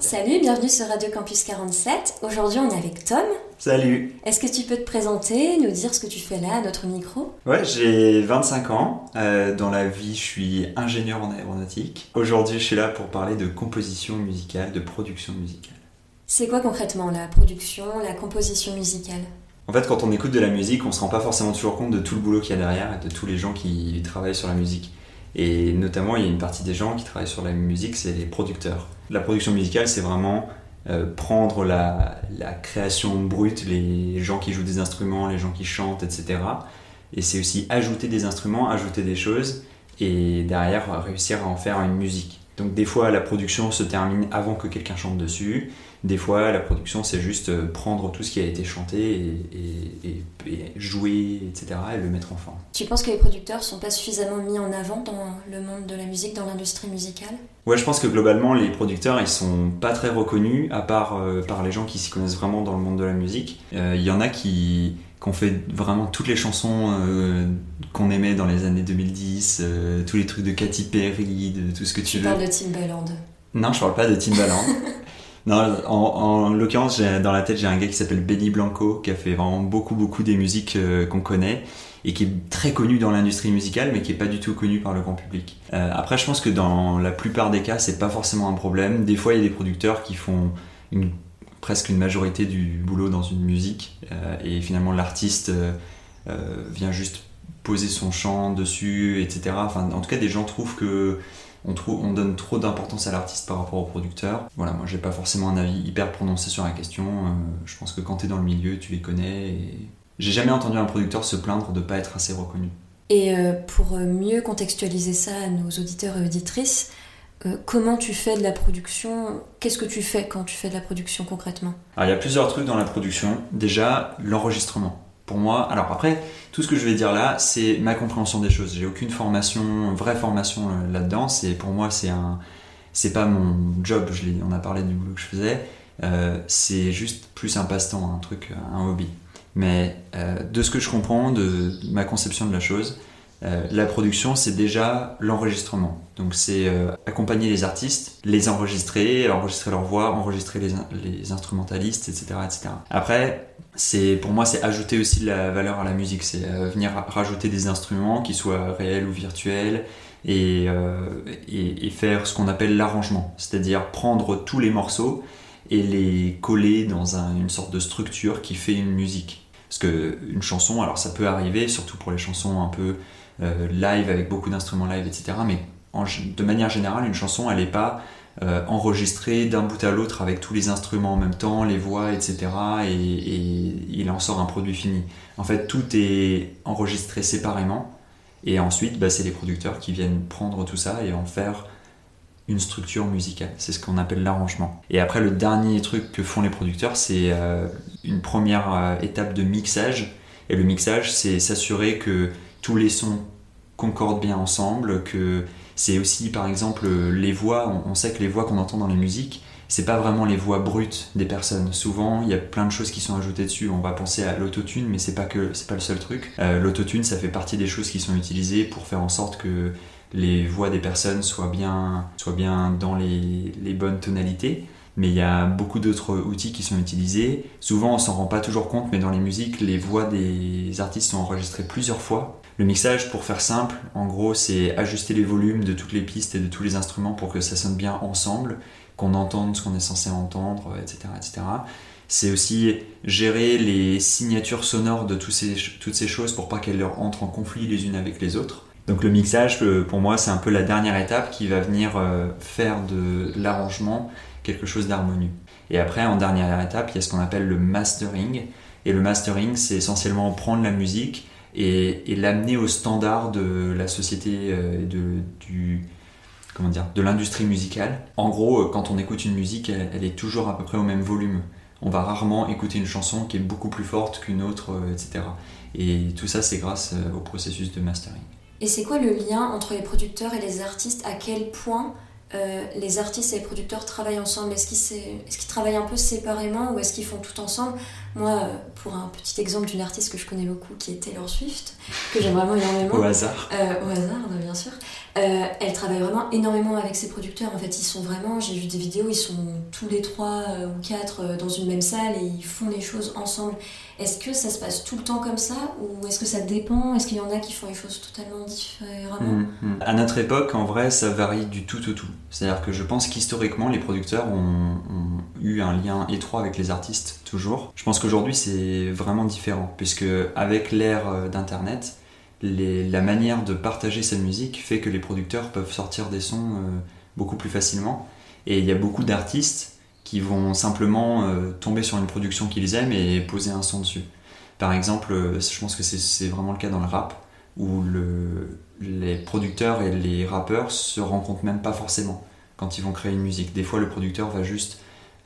Salut, bienvenue sur Radio Campus 47. Aujourd'hui, on est avec Tom. Salut. Est-ce que tu peux te présenter, nous dire ce que tu fais là à notre micro? Ouais, j'ai 25 ans. Euh, dans la vie, je suis ingénieur en aéronautique. Aujourd'hui, je suis là pour parler de composition musicale, de production musicale. C'est quoi concrètement la production, la composition musicale? En fait, quand on écoute de la musique, on se rend pas forcément toujours compte de tout le boulot qu'il y a derrière et de tous les gens qui travaillent sur la musique. Et notamment, il y a une partie des gens qui travaillent sur la musique, c'est les producteurs. La production musicale, c'est vraiment euh, prendre la, la, création brute, les gens qui jouent des instruments, les gens qui chantent, etc. Et c'est aussi ajouter des instruments, ajouter des choses, et derrière réussir à en faire une musique. Donc des fois, la production se termine avant que quelqu'un chante dessus. Des fois, la production, c'est juste euh, prendre tout ce qui a été chanté et, et, et, jouer, etc., et le mettre en forme. Tu penses que les producteurs sont pas suffisamment mis en avant dans le monde de la musique, dans l'industrie musicale? Ouais, je pense que globalement, les producteurs, ils sont pas très reconnus, à part euh, par les gens qui s'y connaissent vraiment dans le monde de la musique. Il euh, y en a qui, ont fait vraiment toutes les chansons euh, qu'on aimait dans les années 2010, euh, tous les trucs de Katy Perry, de tout ce que tu, tu veux. Tu parles de Timbaland Non, je parle pas de Timbaland. Non, en, en l'occurrence, dans la tête, j'ai un gars qui s'appelle Benny Blanco, qui a fait vraiment beaucoup, beaucoup des musiques euh, qu'on connaît et qui est très connu dans l'industrie musicale, mais qui est pas du tout connu par le grand public. Euh, après, je pense que dans la plupart des cas, c'est pas forcément un problème. Des fois, il y a des producteurs qui font presque une majorité du boulot dans une musique, euh, et finalement, l'artiste vient juste poser son chant dessus, etc. Enfin, en tout cas, des gens trouvent que on, trouve, on donne trop d'importance à l'artiste par rapport au producteur. Voilà, moi j'ai pas forcément un avis hyper prononcé sur la question. Euh, je pense que quand tu es dans le milieu, tu les connais. Et... J'ai jamais entendu un producteur se plaindre de pas être assez reconnu. Et euh, pour mieux contextualiser ça à nos auditeurs et auditrices, euh, comment tu fais de la production? Qu'est-ce que tu fais quand tu fais de la production concrètement? Alors, il y a plusieurs trucs dans la production. Déjà, l'enregistrement pour moi. Alors après, tout ce que je vais dire là, c'est ma compréhension des choses. J'ai aucune formation, vraie formation euh, là-dedans. C'est pour moi, c'est un, c'est pas mon job. Je on a parlé du boulot que je faisais. Euh, c'est juste plus un passe-temps, un truc, un hobby. Mais euh, de ce que je comprends de ma conception de la chose, euh, la production, c'est déjà l'enregistrement. Donc c'est euh, accompagner les artistes, les enregistrer, enregistrer leur voix, enregistrer les, instrumentalistes, etc., etc. Après, c'est pour moi, c'est ajouter aussi de la valeur à la musique. C'est euh, venir rajouter des instruments qui soient réels ou virtuels et, faire ce qu'on appelle l'arrangement. C'est-à-dire prendre tous les morceaux et les coller dans un, une sorte de structure qui fait une musique. Parce que une chanson, alors ça peut arriver, surtout pour les chansons un peu live avec beaucoup d'instruments live, etc. Mais de manière générale, une chanson, elle n'est pas euh, enregistrée d'un bout à l'autre avec tous les instruments en même temps, les voix, etc. Et, et, il en sort un produit fini. En fait, tout est enregistré séparément. Et ensuite, bah, c'est les producteurs qui viennent prendre tout ça et en faire une structure musicale. C'est ce qu'on appelle l'arrangement. Et après, le dernier truc que font les producteurs, c'est euh, une première euh, étape de mixage. Et le mixage, c'est s'assurer que tous les sons concordent bien ensemble, que c'est aussi par exemple les voix, on sait que les voix qu'on entend dans les musiques, c'est pas vraiment les voix brutes des personnes. Souvent, il y a plein de choses qui sont ajoutées dessus. On va penser à l'autotune, mais c'est pas que c'est pas le seul truc. Euh, l'autotune, ça fait partie des choses qui sont utilisées pour faire en sorte que les voix des personnes soient bien, soient bien dans les, les bonnes tonalités mais il y a beaucoup d'autres outils qui sont utilisés. Souvent, on s'en rend pas toujours compte, mais dans les musiques, les voix des artistes sont enregistrées plusieurs fois. Le mixage, pour faire simple, en gros, c'est ajuster les volumes de toutes les pistes et de tous les instruments pour que ça sonne bien ensemble, qu'on entende ce qu'on est censé entendre, etc. etc. C'est aussi gérer les signatures sonores de toutes ces choses pour pas qu'elles entrent en conflit les unes avec les autres. Donc le mixage, pour moi, c'est un peu la dernière étape qui va venir faire de l'arrangement quelque chose d'harmonieux. Et après, en dernière étape, il y a ce qu'on appelle le mastering. Et le mastering, c'est essentiellement prendre la musique et, et l'amener au standard de la société, euh, de, du, comment l'industrie musicale. En gros, quand on écoute une musique, elle, elle, est toujours à peu près au même volume. On va rarement écouter une chanson qui est beaucoup plus forte qu'une autre, euh, etc. Et tout ça, c'est grâce au processus de mastering. Et c'est quoi le lien entre les producteurs et les artistes? À quel point euh, les artistes et les producteurs travaillent ensemble Est-ce qu'ils est travaillent un peu séparément ou est-ce qu'ils font tout ensemble? Moi, euh, pour un petit exemple d'une artiste que je connais beaucoup qui est Taylor Swift, que j'aime vraiment énormément. Au hasard. Euh, au hasard, bien sûr. Euh, elle travaille vraiment énormément avec ses producteurs. En fait, ils sont vraiment, j'ai vu des vidéos, ils sont tous les trois ou quatre dans une même salle et ils font les choses ensemble. Est-ce que ça se passe tout le temps comme ça ou est-ce que ça dépend? Est-ce qu'il y en a qui font les choses totalement différemment? Mhm, mhm. À notre époque, en vrai, ça varie du tout au tout. C'est-à-dire que je pense qu'historiquement, les producteurs ont, eu un lien étroit avec les artistes, toujours. Je pense qu'aujourd'hui, c'est vraiment différent, puisque avec l'ère euh, d'Internet, la manière de partager sa musique fait que les producteurs peuvent sortir des sons euh, beaucoup plus facilement. Et il y a beaucoup d'artistes qui vont simplement euh, tomber sur une production qu'ils aiment et poser un son dessus. Par exemple, je pense que c'est vraiment le cas dans le rap, où le, les producteurs et les rappeurs se rencontrent même pas forcément quand ils vont créer une musique. Des fois, le producteur va juste.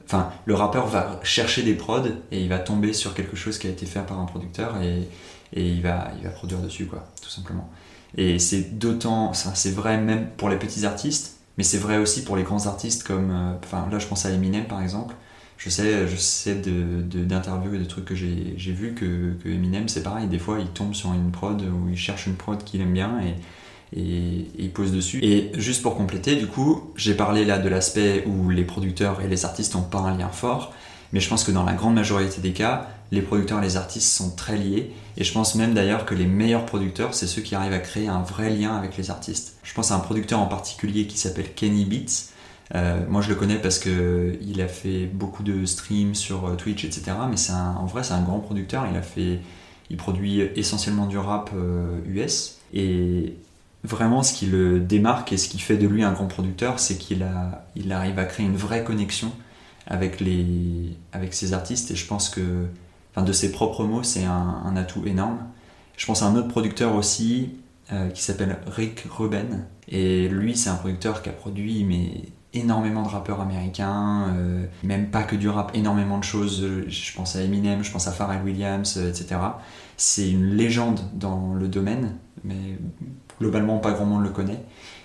Enfin, le rappeur va chercher des prods et il va tomber sur quelque chose qui a été fait par un producteur et, et il, va, il va produire dessus, quoi, tout simplement. Et c'est d'autant. C'est vrai même pour les petits artistes, mais c'est vrai aussi pour les grands artistes comme. euh, Enfin, là, je pense à Eminem par exemple. Je sais, je sais d'interviews et de trucs que j'ai vu que, Eminem, c'est pareil. Des fois, il tombe sur une prod où il cherche une prod qu'il aime bien et, et il pose dessus. Et juste pour compléter, du coup, j'ai parlé là de l'aspect où les producteurs et les artistes n'ont pas un lien fort. Mais je pense que dans la grande majorité des cas, les producteurs et les artistes sont très liés. Et je pense même d'ailleurs que les meilleurs producteurs, c'est ceux qui arrivent à créer un vrai lien avec les artistes. Je pense à un producteur en particulier qui s'appelle Kenny Beats. Euh, moi, je le connais parce que il a fait beaucoup de streams sur euh, Twitch, etc. Mais en vrai, c'est un grand producteur. Il produit essentiellement du rap euh, US. Et vraiment, ce qui le démarque et ce qui fait de lui un grand producteur, c'est qu'il arrive à créer une vraie connexion avec ses artistes. Et je pense que, de ses propres mots, c'est un, atout énorme. Je pense à un autre producteur aussi euh, qui s'appelle Rick Rubin. Et lui, c'est un producteur qui a produit mais énormément de rappeurs américains, euh, même pas que du rap, énormément de choses. Je pense à Eminem, je pense à Pharrell Williams, euh, etc. C'est une légende dans le domaine, mais globalement pas grand monde le connaît.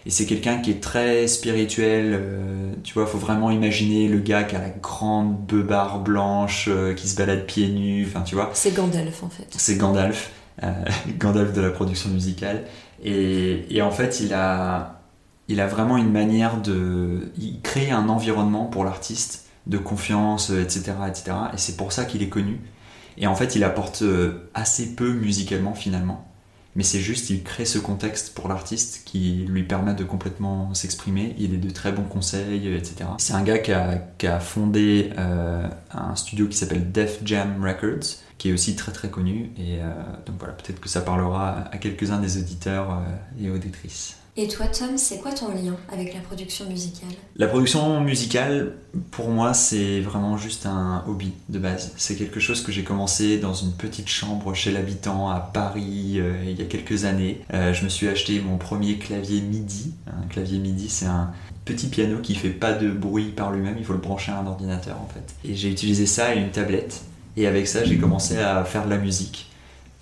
Et c'est quelqu'un qui est très spirituel, euh, tu vois, faut vraiment imaginer le gars qui a la grande beubare blanche, euh, qui se balade pieds nus, enfin tu vois. C'est Gandalf en fait. C'est Gandalf, euh, Gandalf de la production musicale. Et, et en fait, il a, il a vraiment une manière de. Il crée un environnement pour l'artiste de confiance, etc. etc. et c'est pour ça qu'il est connu. Et en fait, il apporte euh, assez peu musicalement finalement. Mais c'est juste, il crée ce contexte pour l'artiste qui lui permet de complètement s'exprimer. Il est de très bons conseils, etc. C'est un gars qui a, fondé euh, un studio qui s'appelle Def Jam Records, qui est aussi très très connu. Et euh, donc voilà, peut-être que ça parlera à quelques-uns des auditeurs et auditrices. Et toi, Tom, c'est quoi ton lien avec la production musicale? La production musicale, pour moi, c'est vraiment juste un hobby de base. C'est quelque chose que j'ai commencé dans une petite chambre chez l'habitant à Paris euh, il y a quelques années. Euh, je me suis acheté mon premier clavier MIDI. Un clavier MIDI, c'est un petit piano qui fait pas de bruit par lui-même, il faut le brancher à un ordinateur en fait. Et j'ai utilisé ça et une tablette. Et avec ça, j'ai commencé à faire de la musique.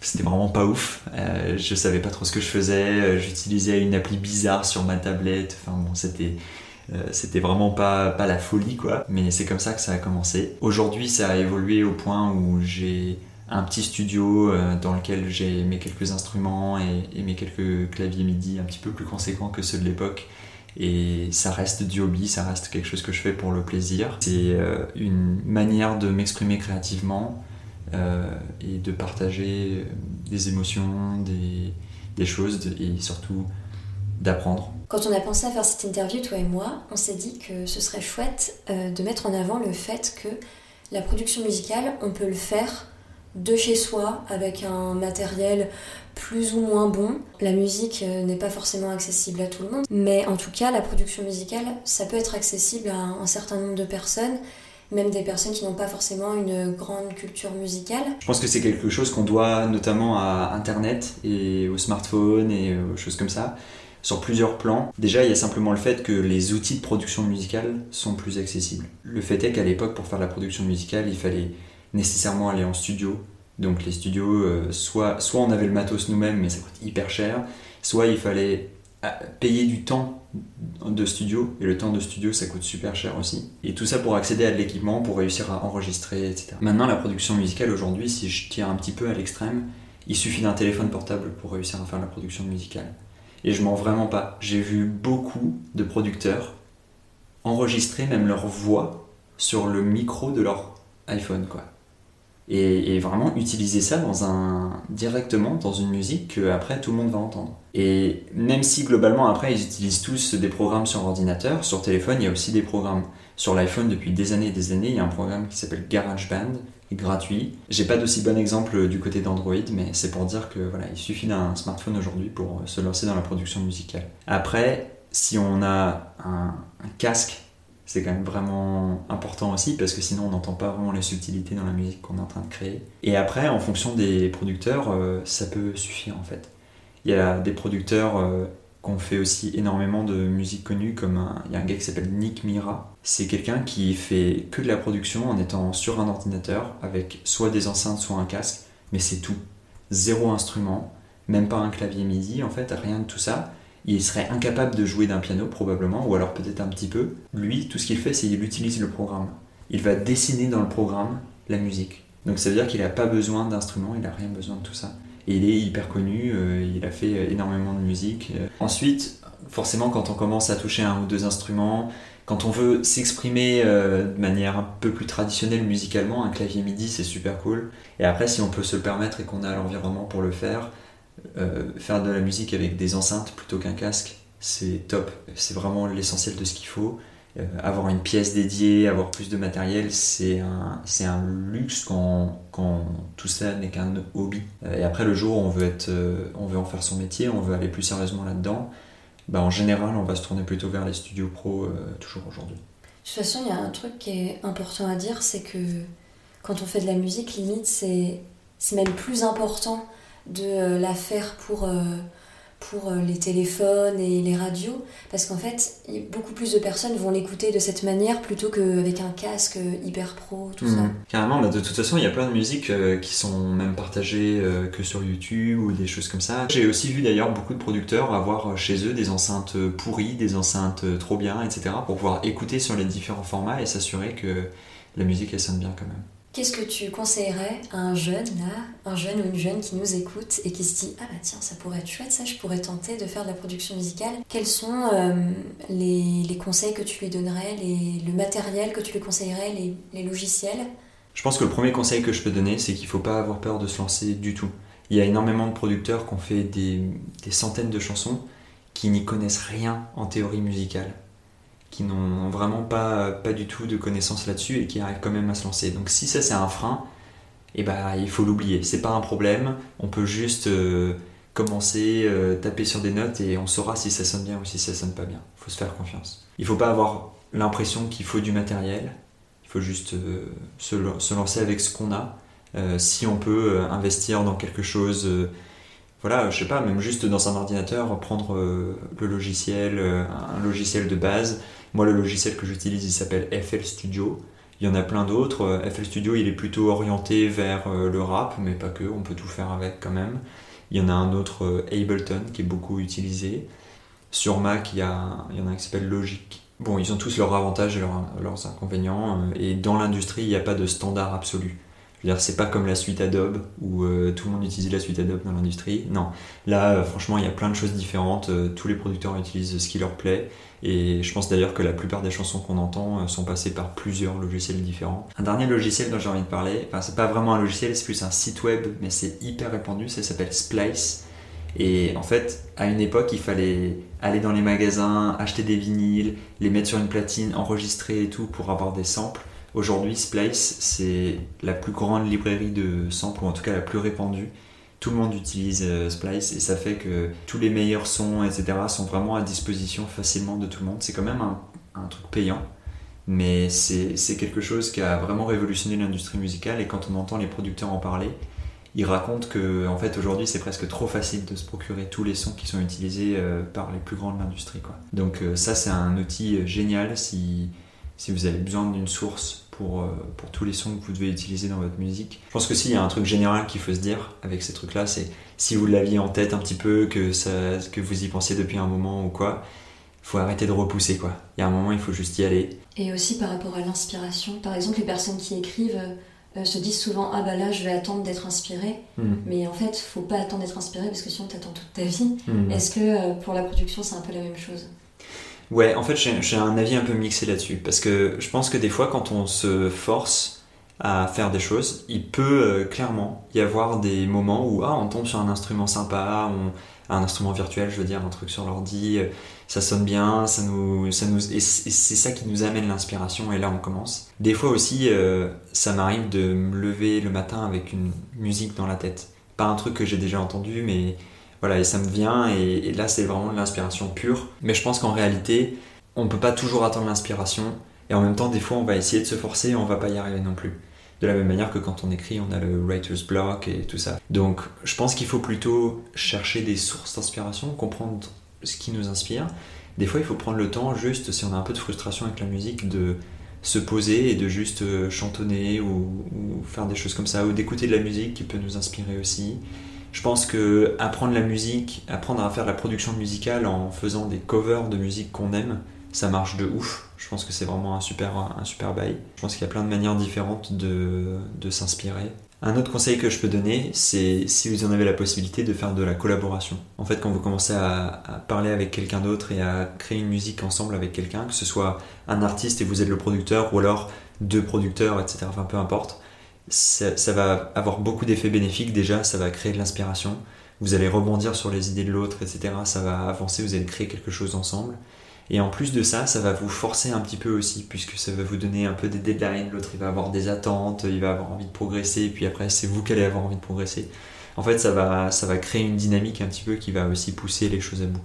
C'était vraiment pas ouf. Euh, je savais pas trop ce que je faisais. Euh, J'utilisais une appli bizarre sur ma tablette. Enfin bon, c'était euh, c'était vraiment pas, pas la folie quoi. Mais c'est comme ça que ça a commencé. Aujourd'hui, ça a évolué au point où j'ai un petit studio dans lequel j'ai mes quelques instruments et, et mes quelques claviers MIDI un petit peu plus conséquents que ceux de l'époque. Et ça reste du hobby, ça reste quelque chose que je fais pour le plaisir. C'est une manière de m'exprimer créativement euh, et de partager des émotions, des, choses et surtout d'apprendre. Quand on a pensé à faire cette interview, toi et moi, on s'est dit que ce serait chouette euh, de mettre en avant le fait que la production musicale, on peut le faire de chez soi avec un matériel plus ou moins bon. La musique euh, n'est pas forcément accessible à tout le monde, mais en tout cas, la production musicale, ça peut être accessible à un certain nombre de personnes, même des personnes qui n'ont pas forcément une grande culture musicale. Je pense que c'est quelque chose qu'on doit notamment à Internet et au smartphone et aux choses comme ça, sur plusieurs plans. Déjà, il y a simplement le fait que les outils de production musicale sont plus accessibles. Le fait est qu'à l'époque, pour faire la production musicale, il fallait nécessairement aller en studio. Donc les studios, euh, soit, soit on avait le matos nous-mêmes, mais ça coûte hyper cher, soit il fallait à payer du temps de studio, et le temps de studio ça coûte super cher aussi. Et tout ça pour accéder à de l'équipement, pour réussir à enregistrer, etc. Maintenant, la production musicale aujourd'hui, si je tire un petit peu à l'extrême, il suffit d'un téléphone portable pour réussir à faire la production musicale. Et je mens vraiment pas. J'ai vu beaucoup de producteurs enregistrer même leur voix sur le micro de leur iPhone, quoi. Et, vraiment utiliser ça directement dans une musique que après tout le monde va entendre. Et même si globalement après ils utilisent tous des programmes sur ordinateur, sur téléphone il y a aussi des programmes. Sur l'iPhone depuis des années et des années il y a un programme qui s'appelle GarageBand, gratuit. J'ai pas d'aussi bon exemple du côté d'Android, mais c'est pour dire que voilà, il suffit d'un smartphone aujourd'hui pour se lancer dans la production musicale. Après, si on a un casque c'est quand même vraiment important aussi parce que sinon on n'entend pas vraiment les subtilités dans la musique qu'on est en train de créer. Et après, en fonction des producteurs, euh, ça peut suffire en fait. Il y a des producteurs euh, qui ont fait aussi énormément de musique connue, comme un, il y a un gars qui s'appelle Nick Mira. C'est quelqu'un qui fait que de la production en étant sur un ordinateur avec soit des enceintes, soit un casque, mais c'est tout. Zéro instrument, même pas un clavier MIDI en fait, rien de tout ça il serait incapable de jouer d'un piano probablement, ou alors peut-être un petit peu. Lui, tout ce qu'il fait, c'est qu'il utilise le programme. Il va dessiner dans le programme la musique. Donc ça veut dire qu'il n'a pas besoin d'instruments, il n'a rien besoin de tout ça. Et il est hyper connu, euh, il a fait énormément de musique. Euh. Ensuite, forcément, quand on commence à toucher un ou deux instruments, quand on veut s'exprimer euh, de manière un peu plus traditionnelle musicalement, un clavier MIDI c'est super cool. Et après, si on peut se le permettre et qu'on a l'environnement pour le faire, euh, faire de la musique avec des enceintes plutôt qu'un casque, c'est top. C'est vraiment l'essentiel de ce qu'il faut. Euh, avoir une pièce dédiée, avoir plus de matériel, c'est un, un luxe quand, quand tout ça n'est qu'un hobby. Euh, et après, le jour où on veut, être, on veut en faire son métier, on veut aller plus sérieusement là-dedans, bah, en général, on va se tourner plutôt vers les studios pro toujours aujourd'hui. De toute façon, il y a un truc qui est important à dire, c'est que quand on fait de la musique, limite, c'est même plus important de euh, la faire pour, euh, pour euh, les téléphones et les radios, parce qu'en fait, beaucoup plus de personnes vont l'écouter de cette manière plutôt qu'avec un casque hyper pro, tout ça. Mhm. Carrément, bah, de toute façon, il y a plein de musiques qui sont même partagées que sur YouTube ou des choses comme ça. J'ai aussi vu d'ailleurs beaucoup de producteurs avoir chez eux des enceintes pourries, des enceintes trop bien, etc., pour pouvoir écouter sur les différents formats et s'assurer que la musique elle sonne bien quand même. Qu'est-ce que tu conseillerais à un jeune, là, un jeune ou une jeune qui nous écoute et qui se dit Ah bah tiens, ça pourrait être chouette, ça, je pourrais tenter de faire de la production musicale. Quels sont euh, les, conseils que tu lui donnerais, les, le matériel que tu lui conseillerais, les, les logiciels? Je pense que le premier conseil que je peux donner, c'est qu'il ne faut pas avoir peur de se lancer du tout. Il y a énormément de producteurs qui ont fait des, des centaines de chansons qui n'y connaissent rien en théorie musicale qui n'ont vraiment pas, pas du tout de connaissances là-dessus et qui arrivent quand même à se lancer. Donc si ça c'est un frein, eh ben, il faut l'oublier. C'est pas un problème, on peut juste euh, commencer, euh, taper sur des notes et on saura si ça sonne bien ou si ça sonne pas bien. Il faut se faire confiance. Il faut pas avoir l'impression qu'il faut du matériel, il faut juste euh, se, se, lancer avec ce qu'on a. si on peut investir dans quelque chose voilà, je sais pas, même juste dans un ordinateur, prendre le logiciel, un logiciel de base, moi, le logiciel que j'utilise, il s'appelle FL Studio. Il y en a plein d'autres. Euh, FL Studio, il est plutôt orienté vers euh, le rap, mais pas que, on peut tout faire avec quand même. Il y en a un autre, euh, Ableton, qui est beaucoup utilisé. Sur Mac, il y, en a un qui s'appelle Logic. Bon, ils ont tous leurs avantages et leurs inconvénients. Et dans l'industrie, il n'y a pas de standard absolu. C'est pas comme la suite Adobe où tout le monde utilise la suite Adobe dans l'industrie. Non, là, franchement, il y a plein de choses différentes. tous les producteurs utilisent ce qui leur plaît. Et je pense d'ailleurs que la plupart des chansons qu'on entend euh, sont passées par plusieurs logiciels différents. Un dernier logiciel dont j'ai envie de parler, enfin c'est pas vraiment un logiciel, c'est plus un site web, mais c'est hyper répandu, ça s'appelle Splice. Et en fait, à une époque, il fallait aller dans les magasins, acheter des vinyles, les mettre sur une platine, enregistrer et tout pour avoir des samples. Aujourd'hui, Splice, c'est la plus grande librairie de samples, ou en tout cas la plus répandue tout le monde utilise euh, Splice et ça fait que tous les meilleurs sons, etc., sont vraiment à disposition facilement de tout le monde. C'est quand même un, truc payant, mais c'est quelque chose qui a vraiment révolutionné l'industrie musicale et quand on entend les producteurs en parler, ils racontent que en fait aujourd'hui c'est presque trop facile de se procurer tous les sons qui sont utilisés euh, par les plus grands de l'industrie. Donc euh, ça c'est un outil génial si vous avez besoin d'une source pour, euh, pour tous les sons que vous devez utiliser dans votre musique. Je pense que s'il y a un truc général qu'il faut se dire avec ces trucs-là, c'est si vous l'aviez en tête un petit peu, que, ça, que vous y pensiez depuis un moment ou quoi, faut arrêter de repousser quoi. Il y a un moment, il faut juste y aller. Et aussi par rapport à l'inspiration. Par exemple, les personnes qui écrivent euh, se disent souvent Ah bah là, je vais attendre d'être inspiré. Mm. Mais en fait, faut pas attendre d'être inspiré parce que sinon, t'attends toute ta vie. Mm. Est-ce que euh, pour la production, c'est un peu la même chose? Ouais, en fait, j'ai un avis un peu mixé là-dessus. Parce que je pense que des fois, quand on se force à faire des choses, il peut euh, clairement y avoir des moments où ah, on tombe sur un instrument sympa, un instrument virtuel, je veux dire, un truc sur l'ordi, euh, ça sonne bien, ça nous, ça nous, et c'est ça qui nous amène l'inspiration, et là on commence. Des fois aussi, euh, ça m'arrive de me lever le matin avec une musique dans la tête. Pas un truc que j'ai déjà entendu, mais voilà, et ça me vient, et, là c'est vraiment de l'inspiration pure. Mais je pense qu'en réalité, on peut pas toujours attendre l'inspiration, et en même temps, des fois, on va essayer de se forcer, et on va pas y arriver non plus. De la même manière que quand on écrit, on a le writer's block et tout ça. Donc, je pense qu'il faut plutôt chercher des sources d'inspiration, comprendre ce qui nous inspire. Des fois, il faut prendre le temps, juste si on a un peu de frustration avec la musique, de se poser et de juste euh, chantonner ou faire des choses comme ça, ou d'écouter de la musique qui peut nous inspirer aussi. Je pense que apprendre la musique, apprendre à faire la production musicale en faisant des covers de musique qu'on aime, ça marche de ouf. Je pense que c'est vraiment un super, un super bail. Je pense qu'il y a plein de manières différentes de, s'inspirer. Un autre conseil que je peux donner, c'est si vous en avez la possibilité de faire de la collaboration. En fait, quand vous commencez à parler avec quelqu'un d'autre et à créer une musique ensemble avec quelqu'un, que ce soit un artiste et vous êtes le producteur, ou alors deux producteurs, etc., enfin peu importe, ça, va avoir beaucoup d'effets bénéfiques. Déjà, ça va créer de l'inspiration. Vous allez rebondir sur les idées de l'autre, etc. Ça va avancer, vous allez créer quelque chose ensemble. Et en plus de ça, ça va vous forcer un petit peu aussi, puisque ça va vous donner un peu des deadlines. L'autre, il va avoir des attentes, il va avoir envie de progresser, et puis après, c'est vous qui allez avoir envie de progresser. En fait, ça va, ça va créer une dynamique un petit peu qui va aussi pousser les choses à bout.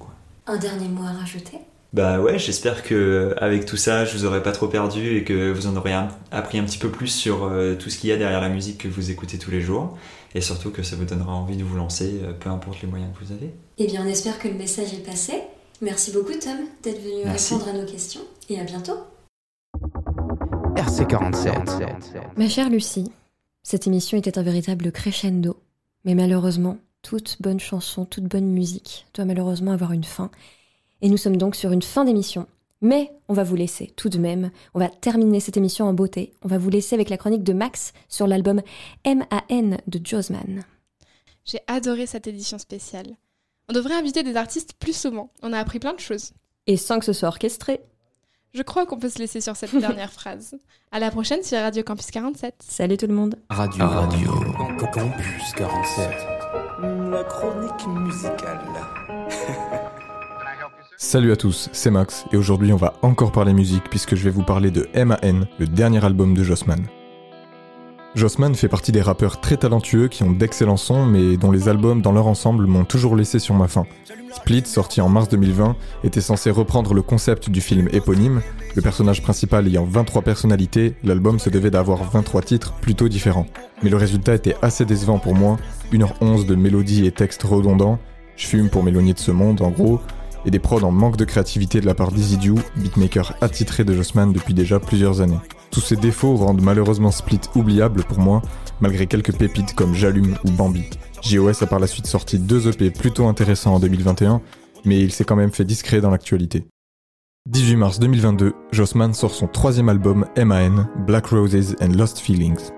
Un dernier mot à rajouter? Bah ouais, j'espère que avec tout ça, je vous aurai pas trop perdu et que vous en aurez un- appris un petit peu plus sur euh, tout ce qu'il y a derrière la musique que vous écoutez tous les jours. Et surtout que ça vous donnera envie de vous lancer, euh, peu importe les moyens que vous avez. Eh bien, on espère que le message est passé. Merci beaucoup, Tom, d'être venu Merci. répondre à nos questions. Et à bientôt. RC47. Ma chère Lucie, cette émission était un véritable crescendo. Mais malheureusement, toute bonne chanson, toute bonne musique doit malheureusement avoir une fin. Et nous sommes donc sur une fin d'émission. Mais on va vous laisser tout de même. On va terminer cette émission en beauté. On va vous laisser avec la chronique de Max sur l'album M.A.N. de Josman. J'ai adoré cette édition spéciale. On devrait inviter des artistes plus souvent. On a appris plein de choses. Et sans que ce soit orchestré. Je crois qu'on peut se laisser sur cette dernière phrase. À la prochaine sur Radio Campus 47. Salut tout le monde. Radio. Radio. Campus 47. La chronique musicale. Salut à tous, c'est Max et aujourd'hui on va encore parler musique puisque je vais vous parler de M.A.N, le dernier album de Jossman. Jossman fait partie des rappeurs très talentueux qui ont d'excellents sons mais dont les albums dans leur ensemble m'ont toujours laissé sur ma faim. Split, sorti en mars 2020, était censé reprendre le concept du film éponyme, le personnage principal ayant 23 personnalités, l'album se devait d'avoir 23 titres plutôt différents. Mais le résultat était assez décevant pour moi, 1h11 de mélodies et textes redondants, je fume pour m'éloigner de ce monde en gros, et des prods en manque de créativité de la part Dew, beatmaker attitré de Jossman depuis déjà plusieurs années. Tous ces défauts rendent malheureusement Split oubliable pour moi, malgré quelques pépites comme J'allume ou Bambi. JOS a par la suite sorti deux EP plutôt intéressants en 2021, mais il s'est quand même fait discret dans l'actualité. 18 mars 2022, Jossman sort son troisième album MAN, Black Roses and Lost Feelings.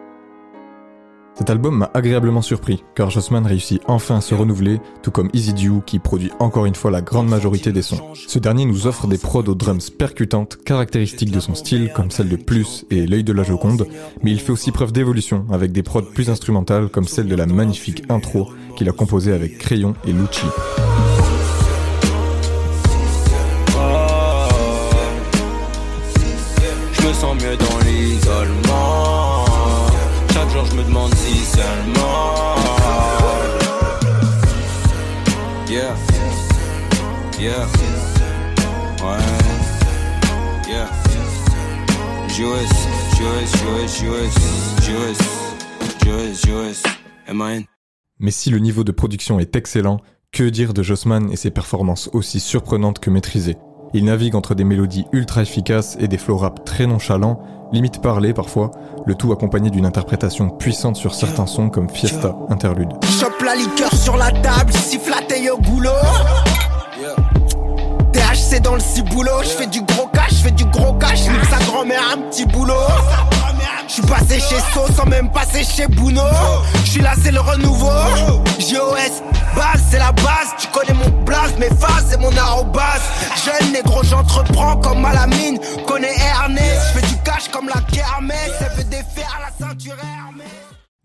Cet album m'a agréablement surpris, car Jossman réussit enfin à se renouveler, tout comme Easy Dew qui produit encore une fois la grande majorité des sons. Ce dernier nous offre des prods aux drums percutantes, caractéristiques de son style, comme celle de Plus et L'œil de la Joconde, mais il fait aussi preuve d'évolution, avec des prods plus instrumentales comme celle de la magnifique intro qu'il a composée avec Crayon et Lucci. Mais si le niveau de production est excellent, que dire de Jossman et ses performances aussi surprenantes que maîtrisées? Il navigue entre des mélodies ultra efficaces et des flow rap très nonchalants, limite parlés parfois, le tout accompagné d'une interprétation puissante sur certains sons comme Fiesta Interlude. Chope la liqueur sur la table, siffle la au goulot. THC dans le ciboulot, je fais du gros cash, je fais du gros cash, nique sa grand-mère un petit boulot. Je suis passé chez So sans même passer chez Bouno. Je suis là, c'est le renouveau.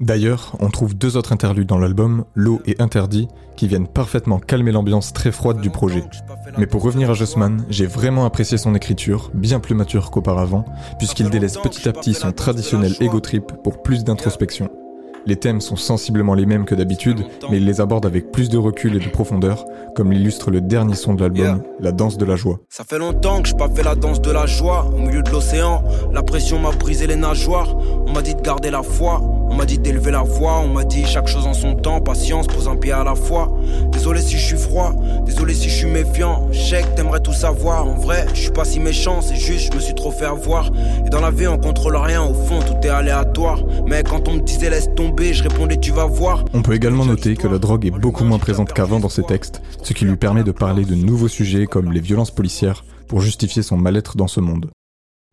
D'ailleurs, on trouve deux autres interludes dans l'album, L'eau et Interdit, qui viennent parfaitement calmer l'ambiance très froide du projet. Mais pour revenir à Jossman, j'ai vraiment apprécié son écriture, bien plus mature qu'auparavant, puisqu'il délaisse petit à petit son traditionnel ego trip pour plus d'introspection. Les thèmes sont sensiblement les mêmes que d'habitude, mais il les aborde avec plus de recul et de profondeur, comme l'illustre le dernier son de l'album, La danse de la joie. Ça fait longtemps que j'ai pas fait la danse de la joie au milieu de l'océan. La pression m'a brisé les nageoires. On m'a dit de garder la foi. On m'a dit d'élever la voix. On m'a dit chaque chose en son temps. Patience, pose un pied à la fois. Désolé si je suis froid. Désolé si je suis méfiant. Je que t'aimerais tout savoir. En vrai, je suis pas si méchant. C'est juste, je me suis trop fait avoir. Et dans la vie, on contrôle rien. Au fond, tout est aléatoire. Mais quand on me disait laisse tomber, je répondais tu vas voir. On peut également noter que la drogue est beaucoup moins présente qu'avant dans ses textes, ce qui lui permet de parler de nouveaux sujets comme les violences policières pour justifier son mal-être dans ce monde.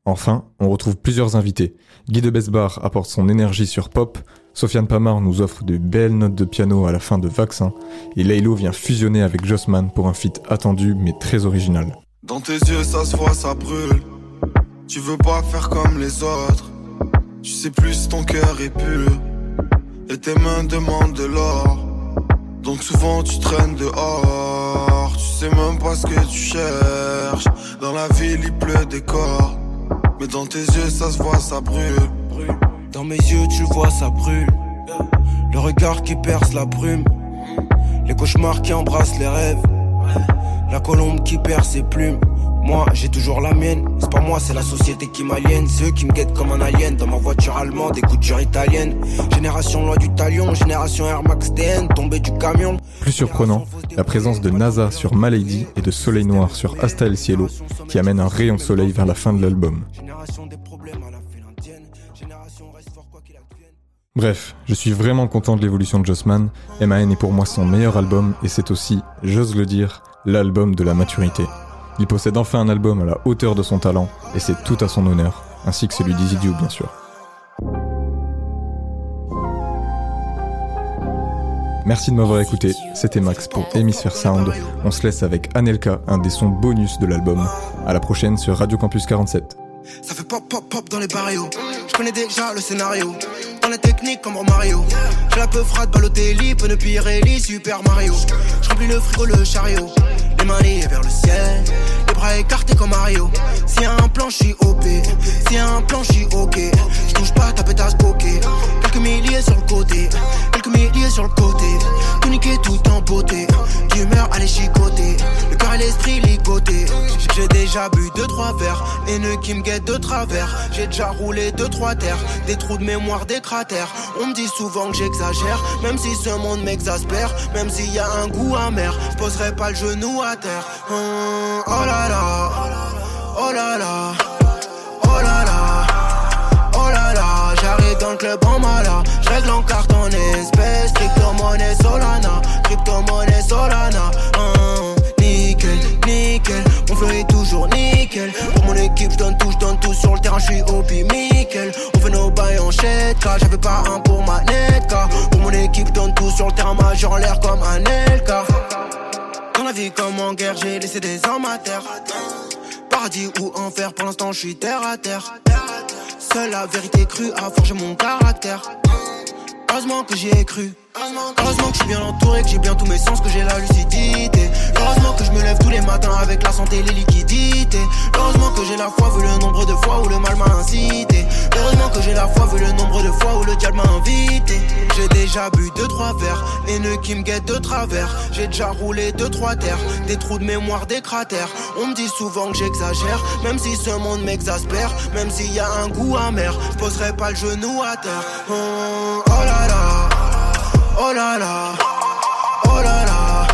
Enfin, on retrouve plusieurs invités. Guy de Besbar apporte son énergie sur pop, Sofiane Pamar nous offre de belles notes de piano à la fin de Vaccin, et Laylo vient fusionner avec Jossman pour un feat attendu mais très original. Dans tes yeux, ça se voit, ça brûle. Tu veux pas faire comme les autres. Tu sais plus, ton cœur est pur. Et tes mains demandent de l'or. Donc souvent tu traînes dehors. Tu sais même pas ce que tu cherches. Dans la ville, il pleut des corps. Mais dans tes yeux, ça se voit, ça brûle. Dans mes yeux, tu vois, ça brûle. Le regard qui perce la brume. Les cauchemars qui embrassent les rêves. La colombe qui perd ses plumes. Moi, j'ai toujours la mienne. C'est pas moi, c'est la société qui m'aliène. Ceux qui me guettent comme un alien. Dans ma voiture allemande, des coutures italiennes. Génération loi du talion, génération Air Max TN, tombé du camion. Plus surprenant, la présence de NASA sur Malady et de Soleil Noir sur Hasta el Cielo, qui amène un rayon de soleil vers la fin de l'album. Bref, je suis vraiment content de l'évolution de Jossman. MAN est pour moi son meilleur album et c'est aussi, j'ose le dire, l'album de la maturité. Il possède enfin un album à la hauteur de son talent et c'est tout à son honneur, ainsi que celui d'Izidiou bien sûr. Merci de m'avoir écouté, c'était Max pour Hémisphère Sound. On se laisse avec Anelka, un des sons bonus de l'album. À la prochaine sur Radio Campus 47. Ça fait pop pop pop dans les barrios. Je connais déjà le scénario. Dans les techniques comme Mario. J'ai la peu frate, Balotelli, Pene Pirelli, Super Mario. Je remplis le frigo, le chariot. Les mains liées vers le ciel. Les bras écartés comme Mario. S'il y a un plan, je suis OP. S'il y a un plan, je OK. Je touche pas ta pétasse poké. Quelques milliers sur le côté. Quelques milliers sur le côté. Tout tout en beauté. D'humeur à les chicoter. Le cœur et l'esprit ligoté. J'ai déjà bu deux trois verres. Haineux qui me de travers. J'ai déjà roulé deux trois terres. Des trous de mémoire, des cratères. On me dit souvent que j'exagère. Même si ce monde m'exaspère. Même s'il y a un goût amer. Je poserai pas le genou à terre. Hum, oh là là. Oh là là. Oh là là. Oh là là. J'arrive dans le club en mala. Je règle en carte en espèces. Crypto-monnaie Solana. Crypto-monnaie Solana. Flow est toujours nickel. Pour mon équipe, je donne tout, je donne tout sur le terrain, je suis au nickel. On fait nos bails en chèque, j'avais pas un pour ma netka. Pour mon équipe, je donne tout sur le terrain, majeur en l'air comme un LK. Dans la vie comme en guerre, j'ai laissé des armes à terre. Paradis ou enfer, pour l'instant, je suis terre à terre. Seule la vérité crue a forgé mon caractère. Heureusement que j'y ai cru. Heureusement que je suis bien entouré, que j'ai bien tous mes sens, que j'ai la lucidité. Heureusement que je me lève tous les matins avec la santé et les liquidités. Heureusement que j'ai la foi vu le nombre de fois où le mal m'a incité. Heureusement que j'ai la foi vu le nombre de fois où le diable m'a invité. J'ai déjà bu deux trois verres, haineux qui me guettent de travers. J'ai déjà roulé deux trois terres, des trous de mémoire, des cratères. On me dit souvent que j'exagère, même si ce monde m'exaspère, même s'il y a un goût amer, je poserai pas le genou à terre. Oh, oh là là. Oh là là, oh là là,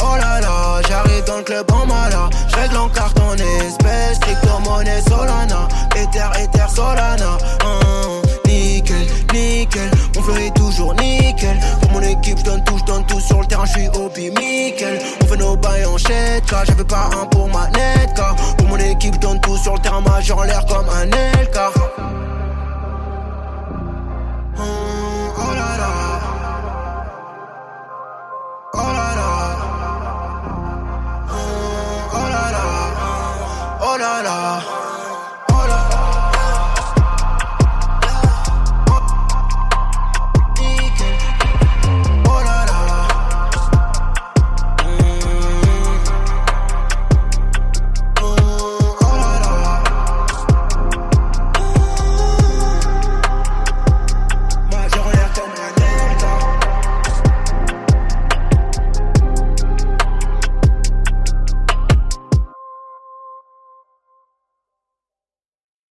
oh là là, j'arrive dans le club en mala. J'règle en carte en espèces, crypto monnaie Solana. Ether, Ether, Solana. Hum, nickel, nickel. Mon flow est toujours nickel. Pour mon équipe, j'donne tout, j'donne tout sur le terrain, j'suis Obi Nickel. On fait nos bails en chèque, j'avais pas un pour ma net, car Pour mon équipe, j'donne tout sur le terrain, majeur en l'air comme un LK. la la.